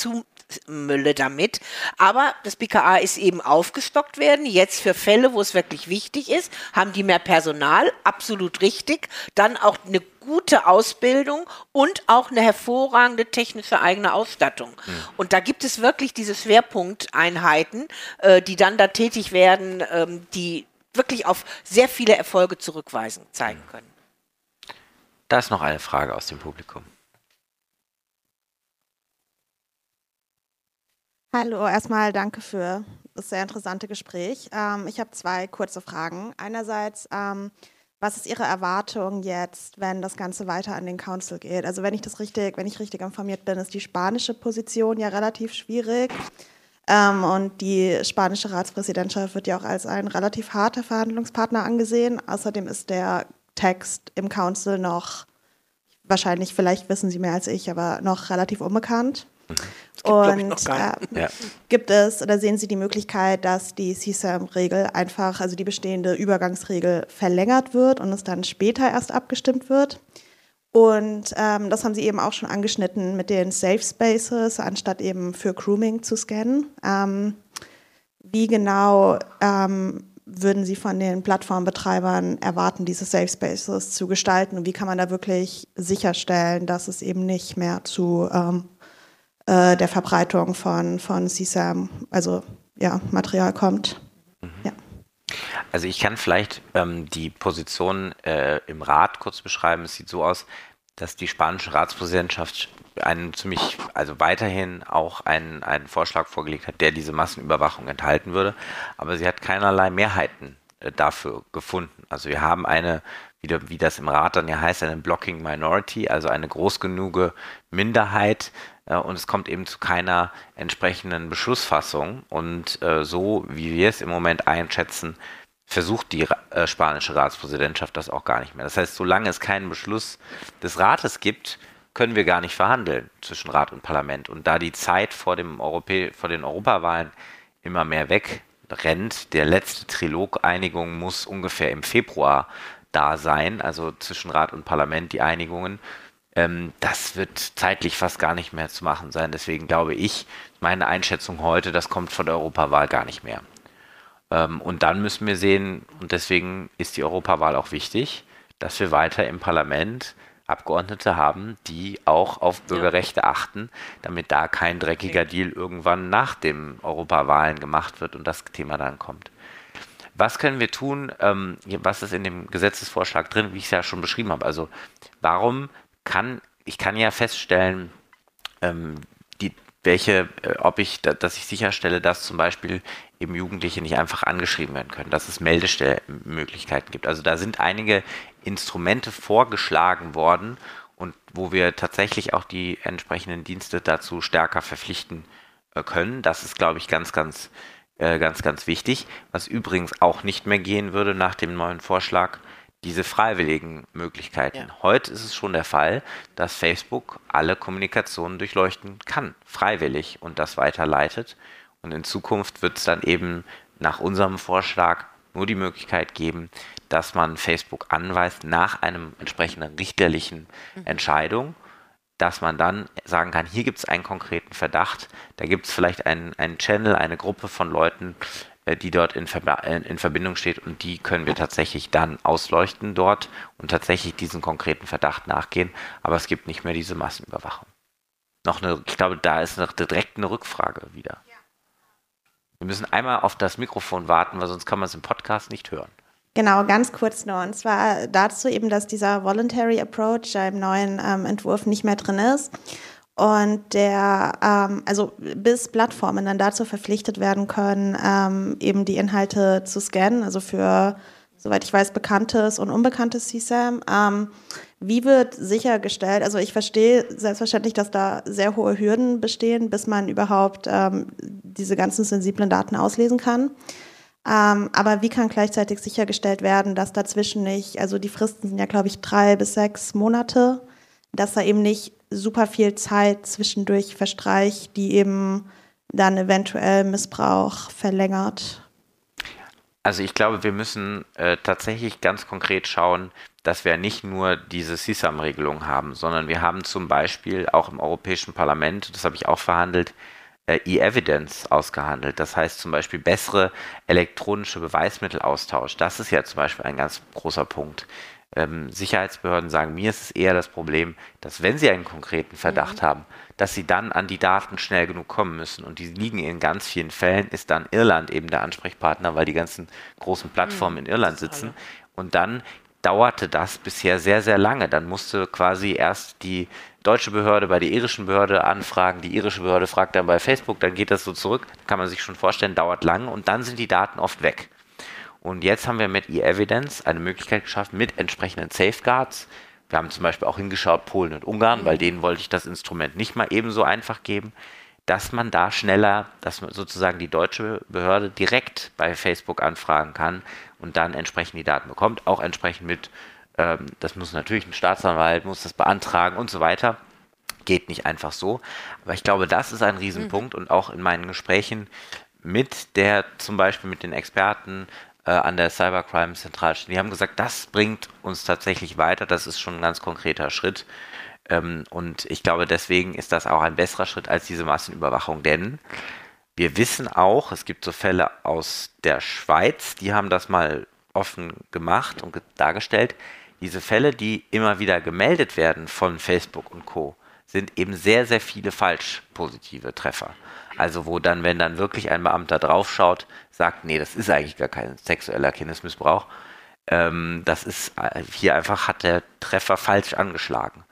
zumülle damit. Aber das BKA ist eben aufgestockt werden. Jetzt für Fälle, wo es wirklich wichtig ist, haben die mehr Personal, absolut richtig. Dann auch eine gute Ausbildung und auch eine hervorragende technische eigene Ausstattung. Und da gibt es wirklich diese Schwerpunkteinheiten, äh, die dann da tätig werden, ähm, die wirklich auf sehr viele Erfolge zurückweisen zeigen können. Da ist noch eine Frage aus dem Publikum. Hallo, erstmal danke für das sehr interessante Gespräch. Ähm, ich habe zwei kurze Fragen. Einerseits, ähm, was ist Ihre Erwartung jetzt, wenn das Ganze weiter an den Council geht? Also wenn ich das richtig, wenn ich richtig informiert bin, ist die spanische Position ja relativ schwierig. Ähm, und die spanische Ratspräsidentschaft wird ja auch als ein relativ harter Verhandlungspartner angesehen. Außerdem ist der Text im Council noch, wahrscheinlich, vielleicht wissen Sie mehr als ich, aber noch relativ unbekannt. Und gar äh, Ja. gibt es oder sehen Sie die Möglichkeit, dass die CSAM-Regel einfach, also die bestehende Übergangsregel verlängert wird und es dann später erst abgestimmt wird? Und ähm, das haben Sie eben auch schon angeschnitten mit den Safe Spaces, anstatt eben für Grooming zu scannen. Ähm, wie genau ähm, würden Sie von den Plattformbetreibern erwarten, diese Safe Spaces zu gestalten? Und wie kann man da wirklich sicherstellen, dass es eben nicht mehr zu ähm, äh, der Verbreitung von, von CSAM, also ja, Material kommt? Ja. Also ich kann vielleicht ähm, die Position äh, im Rat kurz beschreiben. Es sieht so aus, dass die spanische Ratspräsidentschaft einen ziemlich, also weiterhin auch einen, einen Vorschlag vorgelegt hat, der diese Massenüberwachung enthalten würde. Aber sie hat keinerlei Mehrheiten äh, dafür gefunden. Also wir haben eine, wie, wie das im Rat dann ja heißt, eine Blocking Minority, also eine groß genug Minderheit, und es kommt eben zu keiner entsprechenden Beschlussfassung. Und äh, so, wie wir es im Moment einschätzen, versucht die äh, spanische Ratspräsidentschaft das auch gar nicht mehr. Das heißt, solange es keinen Beschluss des Rates gibt, können wir gar nicht verhandeln zwischen Rat und Parlament. Und da die Zeit vor, dem Europä vor den Europawahlen immer mehr wegrennt, der letzte Trilog-Einigung muss ungefähr im Februar da sein, also zwischen Rat und Parlament die Einigungen. Ähm, das wird zeitlich fast gar nicht mehr zu machen sein. Deswegen glaube ich, meine Einschätzung heute, das kommt von der Europawahl gar nicht mehr. Ähm, und dann müssen wir sehen, und deswegen ist die Europawahl auch wichtig, dass wir weiter im Parlament Abgeordnete haben, die auch auf Bürgerrechte ja. achten, damit da kein dreckiger okay. Deal irgendwann nach den Europawahlen gemacht wird und das Thema dann kommt. Was können wir tun? Ähm, was ist in dem Gesetzesvorschlag drin, wie ich es ja schon beschrieben habe? Also warum kann ich kann ja feststellen, ähm, die, welche, äh, ob ich, dass ich sicherstelle, dass zum Beispiel eben Jugendliche nicht einfach angeschrieben werden können, dass es Meldestellmöglichkeiten gibt. Also da sind einige Instrumente vorgeschlagen worden und wo wir tatsächlich auch die entsprechenden Dienste dazu stärker verpflichten äh, können. Das ist, glaube ich, ganz, ganz, äh, ganz, ganz wichtig. Was übrigens auch nicht mehr gehen würde nach dem neuen Vorschlag, diese freiwilligen Möglichkeiten. Ja. Heute ist es schon der Fall, dass Facebook alle Kommunikationen durchleuchten kann, freiwillig und das weiterleitet. Und in Zukunft wird es dann eben nach unserem Vorschlag nur die Möglichkeit geben, dass man Facebook anweist nach einem entsprechenden richterlichen mhm. Entscheidung, dass man dann sagen kann, hier gibt es einen konkreten Verdacht, da gibt es vielleicht einen, einen Channel, eine Gruppe von Leuten, die dort in, Ver in Verbindung steht und die können wir tatsächlich dann ausleuchten dort und tatsächlich diesen konkreten Verdacht nachgehen, aber es gibt nicht mehr diese Massenüberwachung. Noch eine, ich glaube, da ist noch direkt eine Rückfrage wieder. Wir müssen einmal auf das Mikrofon warten, weil sonst kann man es im Podcast nicht hören. Genau, ganz kurz nur. Und zwar dazu eben, dass dieser Voluntary Approach im neuen ähm, Entwurf nicht mehr drin ist. Und der, ähm, also bis Plattformen dann dazu verpflichtet werden können, ähm, eben die Inhalte zu scannen, also für, soweit ich weiß, bekanntes und unbekanntes CSAM. Ähm, wie wird sichergestellt, also ich verstehe selbstverständlich, dass da sehr hohe Hürden bestehen, bis man überhaupt ähm, diese ganzen sensiblen Daten auslesen kann. Ähm, aber wie kann gleichzeitig sichergestellt werden, dass dazwischen nicht, also die Fristen sind ja, glaube ich, drei bis sechs Monate, dass da eben nicht super viel Zeit zwischendurch verstreicht, die eben dann eventuell Missbrauch verlängert? Also ich glaube, wir müssen äh, tatsächlich ganz konkret schauen, dass wir nicht nur diese CISAM-Regelung haben, sondern wir haben zum Beispiel auch im Europäischen Parlament, das habe ich auch verhandelt, äh, E-Evidence ausgehandelt. Das heißt zum Beispiel bessere elektronische Beweismittelaustausch. Das ist ja zum Beispiel ein ganz großer Punkt ähm, Sicherheitsbehörden sagen, mir ist es eher das Problem, dass wenn sie einen konkreten Verdacht mhm. haben, dass sie dann an die Daten schnell genug kommen müssen. Und die liegen in ganz vielen Fällen, ist dann Irland eben der Ansprechpartner, weil die ganzen großen Plattformen mhm. in Irland sitzen. Und dann dauerte das bisher sehr, sehr lange. Dann musste quasi erst die deutsche Behörde bei der irischen Behörde anfragen, die irische Behörde fragt dann bei Facebook, dann geht das so zurück, kann man sich schon vorstellen, dauert lang und dann sind die Daten oft weg. Und jetzt haben wir mit E-Evidence eine Möglichkeit geschaffen mit entsprechenden Safeguards. Wir haben zum Beispiel auch hingeschaut, Polen und Ungarn, weil denen wollte ich das Instrument nicht mal ebenso einfach geben, dass man da schneller, dass man sozusagen die deutsche Behörde direkt bei Facebook anfragen kann und dann entsprechend die Daten bekommt, auch entsprechend mit, ähm, das muss natürlich ein Staatsanwalt, muss das beantragen und so weiter. Geht nicht einfach so. Aber ich glaube, das ist ein Riesenpunkt mhm. und auch in meinen Gesprächen mit der, zum Beispiel mit den Experten, äh, an der Cybercrime Zentralstelle. Die haben gesagt, das bringt uns tatsächlich weiter. Das ist schon ein ganz konkreter Schritt. Ähm, und ich glaube, deswegen ist das auch ein besserer Schritt als diese Massenüberwachung. Denn wir wissen auch, es gibt so Fälle aus der Schweiz, die haben das mal offen gemacht und dargestellt. Diese Fälle, die immer wieder gemeldet werden von Facebook und Co., sind eben sehr, sehr viele falsch positive Treffer. Also wo dann, wenn dann wirklich ein Beamter draufschaut, sagt, nee, das ist eigentlich gar kein sexueller Kindesmissbrauch. Ähm, das ist äh, hier einfach hat der Treffer falsch angeschlagen.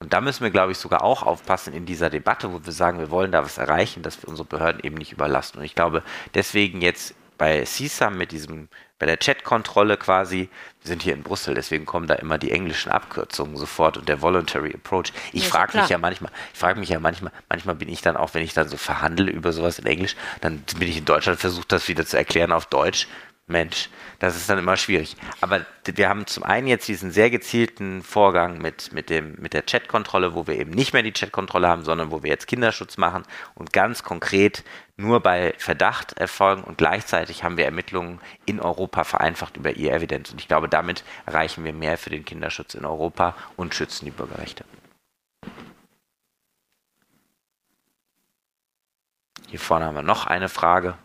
Und da müssen wir, glaube ich, sogar auch aufpassen in dieser Debatte, wo wir sagen, wir wollen da was erreichen, dass wir unsere Behörden eben nicht überlasten. Und ich glaube, deswegen jetzt bei CISAM mit diesem bei der Chat-Kontrolle quasi, wir sind hier in Brüssel, deswegen kommen da immer die englischen Abkürzungen sofort und der Voluntary Approach. Ich ja, frage mich ja manchmal, ich frage mich ja manchmal, manchmal bin ich dann auch, wenn ich dann so verhandle über sowas in Englisch, dann bin ich in Deutschland versucht, das wieder zu erklären auf Deutsch. Mensch, das ist dann immer schwierig. Aber wir haben zum einen jetzt diesen sehr gezielten Vorgang mit, mit, dem, mit der Chatkontrolle, wo wir eben nicht mehr die Chatkontrolle haben, sondern wo wir jetzt Kinderschutz machen und ganz konkret nur bei Verdacht erfolgen und gleichzeitig haben wir Ermittlungen in Europa vereinfacht über E-Evidence. Und ich glaube, damit erreichen wir mehr für den Kinderschutz in Europa und schützen die Bürgerrechte. Hier vorne haben wir noch eine Frage.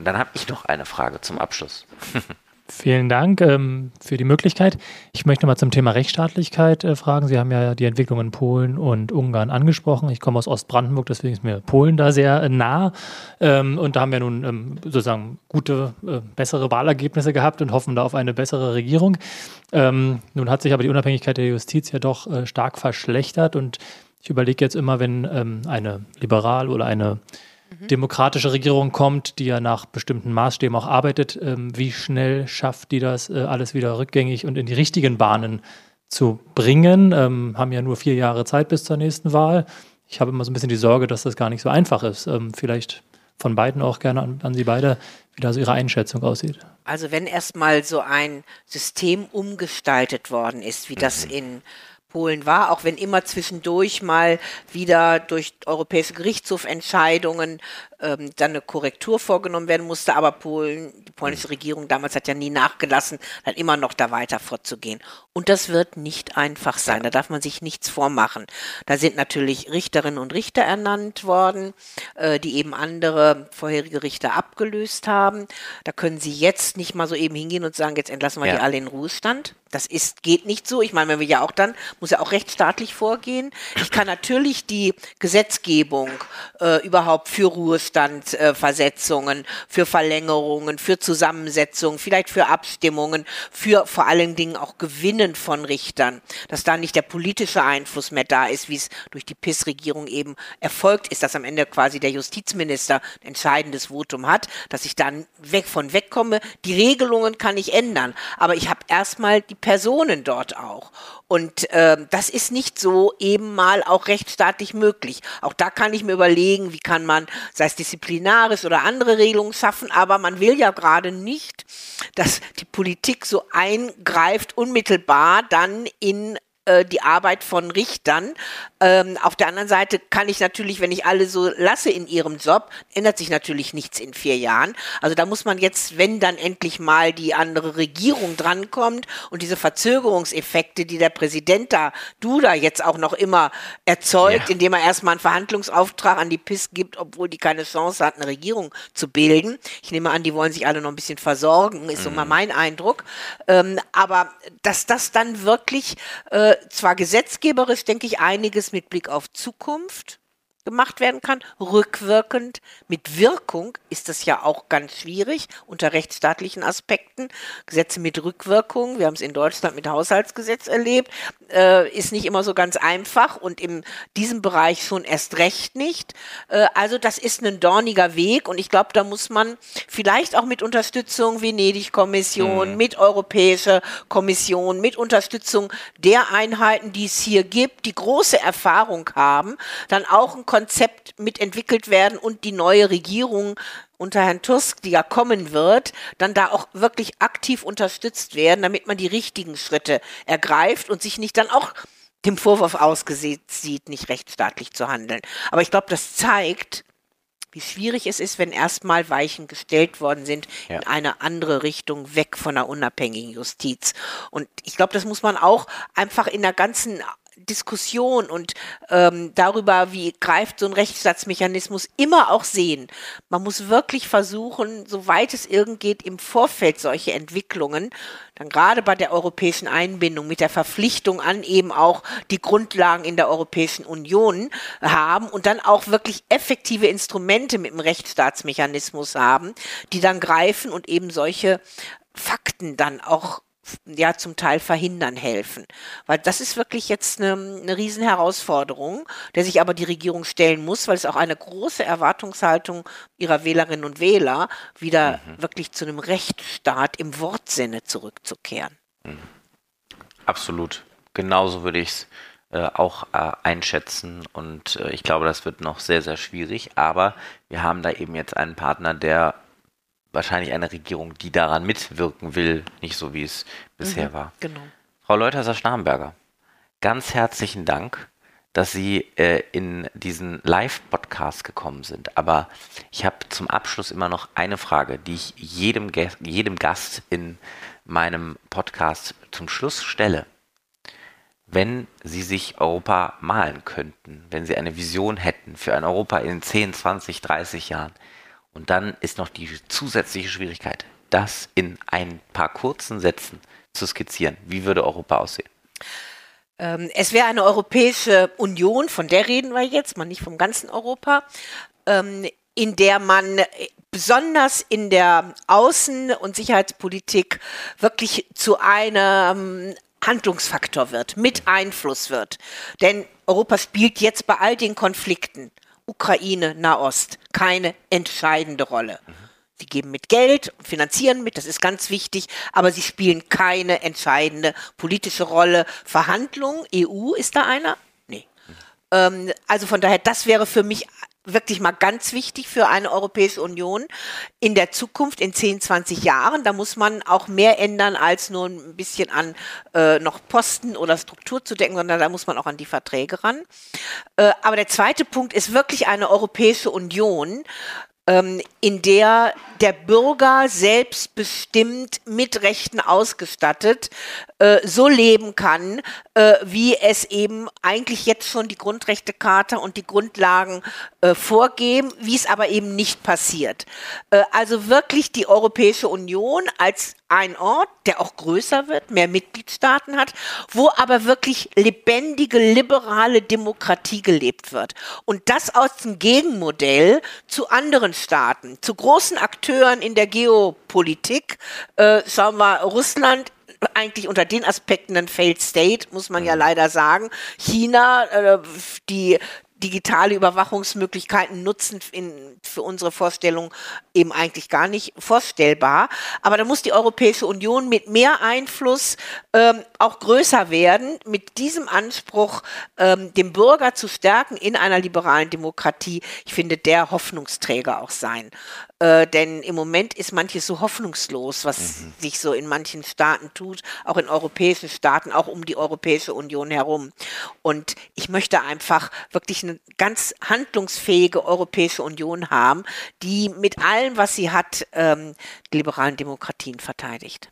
Und dann habe ich noch eine Frage zum Abschluss. Vielen Dank ähm, für die Möglichkeit. Ich möchte mal zum Thema Rechtsstaatlichkeit äh, fragen. Sie haben ja die Entwicklung in Polen und Ungarn angesprochen. Ich komme aus Ostbrandenburg, deswegen ist mir Polen da sehr äh, nah. Ähm, und da haben wir nun ähm, sozusagen gute, äh, bessere Wahlergebnisse gehabt und hoffen da auf eine bessere Regierung. Ähm, nun hat sich aber die Unabhängigkeit der Justiz ja doch äh, stark verschlechtert und ich überlege jetzt immer, wenn ähm, eine liberal oder eine Mhm. demokratische Regierung kommt, die ja nach bestimmten Maßstäben auch arbeitet, ähm, wie schnell schafft die das, äh, alles wieder rückgängig und in die richtigen Bahnen zu bringen? Ähm, haben ja nur vier Jahre Zeit bis zur nächsten Wahl. Ich habe immer so ein bisschen die Sorge, dass das gar nicht so einfach ist. Ähm, vielleicht von beiden auch gerne an, an Sie beide, wie da so Ihre Einschätzung aussieht. Also wenn erstmal so ein System umgestaltet worden ist, wie das mhm. in Polen war, auch wenn immer zwischendurch mal wieder durch europäische Gerichtshofentscheidungen ähm, dann eine Korrektur vorgenommen werden musste, aber Polen, die polnische mhm. Regierung damals hat ja nie nachgelassen, dann immer noch da weiter vorzugehen. Und das wird nicht einfach sein, da darf man sich nichts vormachen. Da sind natürlich Richterinnen und Richter ernannt worden, äh, die eben andere vorherige Richter abgelöst haben. Da können sie jetzt nicht mal so eben hingehen und sagen, jetzt entlassen wir ja. die alle in Ruhestand. Das ist, geht nicht so. Ich meine, wenn wir ja auch dann, muss ja auch rechtsstaatlich vorgehen. Ich kann natürlich die Gesetzgebung äh, überhaupt für Ruhestandversetzungen, äh, für Verlängerungen, für Zusammensetzungen, vielleicht für Abstimmungen, für vor allen Dingen auch Gewinnen von Richtern, dass da nicht der politische Einfluss mehr da ist, wie es durch die PIS-Regierung eben erfolgt ist, dass am Ende quasi der Justizminister ein entscheidendes Votum hat, dass ich dann weg von wegkomme. Die Regelungen kann ich ändern, aber ich habe erstmal die Personen dort auch. Und äh, das ist nicht so eben mal auch rechtsstaatlich möglich. Auch da kann ich mir überlegen, wie kann man, sei es disziplinarisch oder andere Regelungen schaffen, aber man will ja gerade nicht, dass die Politik so eingreift, unmittelbar dann in äh, die Arbeit von Richtern. Ähm, auf der anderen Seite kann ich natürlich, wenn ich alle so lasse in ihrem Job, ändert sich natürlich nichts in vier Jahren. Also da muss man jetzt, wenn dann endlich mal die andere Regierung drankommt und diese Verzögerungseffekte, die der Präsident da, Duda jetzt auch noch immer erzeugt, ja. indem er erstmal einen Verhandlungsauftrag an die PIS gibt, obwohl die keine Chance hat, eine Regierung zu bilden. Ich nehme an, die wollen sich alle noch ein bisschen versorgen, ist mhm. so mal mhm. mein Eindruck. Ähm, aber dass das dann wirklich äh, zwar gesetzgeberisch, denke ich, einiges mit Blick auf Zukunft gemacht werden kann. Rückwirkend mit Wirkung ist das ja auch ganz schwierig unter rechtsstaatlichen Aspekten. Gesetze mit Rückwirkung, wir haben es in Deutschland mit Haushaltsgesetz erlebt, äh, ist nicht immer so ganz einfach und in diesem Bereich schon erst recht nicht. Äh, also das ist ein dorniger Weg und ich glaube, da muss man vielleicht auch mit Unterstützung Venedig-Kommission, mhm. mit Europäischer Kommission, mit Unterstützung der Einheiten, die es hier gibt, die große Erfahrung haben, dann auch ein Konzept mitentwickelt werden und die neue Regierung unter Herrn Tusk, die ja kommen wird, dann da auch wirklich aktiv unterstützt werden, damit man die richtigen Schritte ergreift und sich nicht dann auch dem Vorwurf ausgesetzt sieht, nicht rechtsstaatlich zu handeln. Aber ich glaube, das zeigt, wie schwierig es ist, wenn erstmal Weichen gestellt worden sind ja. in eine andere Richtung, weg von einer unabhängigen Justiz. Und ich glaube, das muss man auch einfach in der ganzen Diskussion und ähm, darüber, wie greift so ein Rechtsstaatsmechanismus, immer auch sehen. Man muss wirklich versuchen, soweit es irgend geht, im Vorfeld solche Entwicklungen, dann gerade bei der europäischen Einbindung mit der Verpflichtung an eben auch die Grundlagen in der Europäischen Union haben und dann auch wirklich effektive Instrumente mit dem Rechtsstaatsmechanismus haben, die dann greifen und eben solche Fakten dann auch ja zum Teil verhindern helfen. Weil das ist wirklich jetzt eine, eine Riesenherausforderung, der sich aber die Regierung stellen muss, weil es auch eine große Erwartungshaltung ihrer Wählerinnen und Wähler, wieder mhm. wirklich zu einem Rechtsstaat im Wortsinne zurückzukehren. Mhm. Absolut. Genauso würde ich es äh, auch äh, einschätzen und äh, ich glaube, das wird noch sehr, sehr schwierig, aber wir haben da eben jetzt einen Partner, der wahrscheinlich eine Regierung, die daran mitwirken will, nicht so wie es bisher Mhm, war. Genau. Frau Leuthäuser-Schnarrenberger, ganz herzlichen Dank, dass Sie äh, in diesen Live-Podcast gekommen sind. Aber ich habe zum Abschluss immer noch eine Frage, die ich jedem, jedem Gast in meinem Podcast zum Schluss stelle. Wenn Sie sich Europa malen könnten, wenn Sie eine Vision hätten für ein Europa in 10, 20, 30 Jahren, und dann ist noch die zusätzliche Schwierigkeit, das in ein paar kurzen Sätzen zu skizzieren. Wie würde Europa aussehen? Ähm, es wäre eine Europäische Union, von der reden wir jetzt, mal nicht vom ganzen Europa, ähm, in der man äh, besonders in der Außen- und Sicherheitspolitik wirklich zu einem Handlungsfaktor wird, mit Einfluss wird. Denn Europa spielt jetzt bei all den Konflikten, Ukraine, Nahost, keine entscheidende Rolle. Sie geben mit Geld, finanzieren mit, das ist ganz wichtig, aber sie spielen keine entscheidende politische Rolle. Verhandlungen, EU ist da einer? Nee. Ähm, also von daher, das wäre für mich wirklich mal ganz wichtig für eine Europäische Union in der Zukunft, in 10, 20 Jahren. Da muss man auch mehr ändern, als nur ein bisschen an äh, noch Posten oder Struktur zu denken, sondern da muss man auch an die Verträge ran. Äh, aber der zweite Punkt ist wirklich eine Europäische Union, in der der Bürger selbstbestimmt mit Rechten ausgestattet äh, so leben kann, äh, wie es eben eigentlich jetzt schon die Grundrechtecharta und die Grundlagen äh, vorgeben, wie es aber eben nicht passiert. Äh, also wirklich die Europäische Union als ein Ort, der auch größer wird, mehr Mitgliedstaaten hat, wo aber wirklich lebendige, liberale Demokratie gelebt wird. Und das aus dem Gegenmodell zu anderen Staaten, zu großen Akteuren in der Geopolitik. Äh, schauen wir Russland, eigentlich unter den Aspekten ein Failed State, muss man ja leider sagen. China, äh, die digitale Überwachungsmöglichkeiten nutzen in, für unsere Vorstellung eben eigentlich gar nicht vorstellbar. Aber da muss die Europäische Union mit mehr Einfluss ähm, auch größer werden, mit diesem Anspruch, ähm, den Bürger zu stärken in einer liberalen Demokratie. Ich finde, der Hoffnungsträger auch sein. Äh, denn im Moment ist manches so hoffnungslos, was sich so in manchen Staaten tut, auch in europäischen Staaten, auch um die Europäische Union herum. Und ich möchte einfach wirklich eine ganz handlungsfähige Europäische Union haben, die mit allem, was sie hat, ähm, die liberalen Demokratien verteidigt.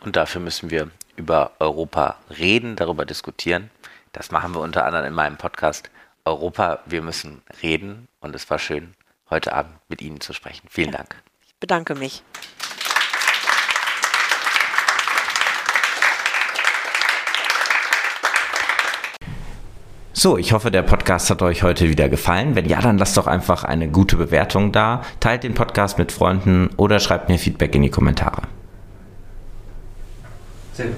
Und dafür müssen wir über Europa reden, darüber diskutieren. Das machen wir unter anderem in meinem Podcast Europa, wir müssen reden. Und es war schön, heute Abend mit Ihnen zu sprechen. Vielen Dank. Ich bedanke mich. So, ich hoffe, der Podcast hat euch heute wieder gefallen. Wenn ja, dann lasst doch einfach eine gute Bewertung da, teilt den Podcast mit Freunden oder schreibt mir Feedback in die Kommentare. Sehr gut.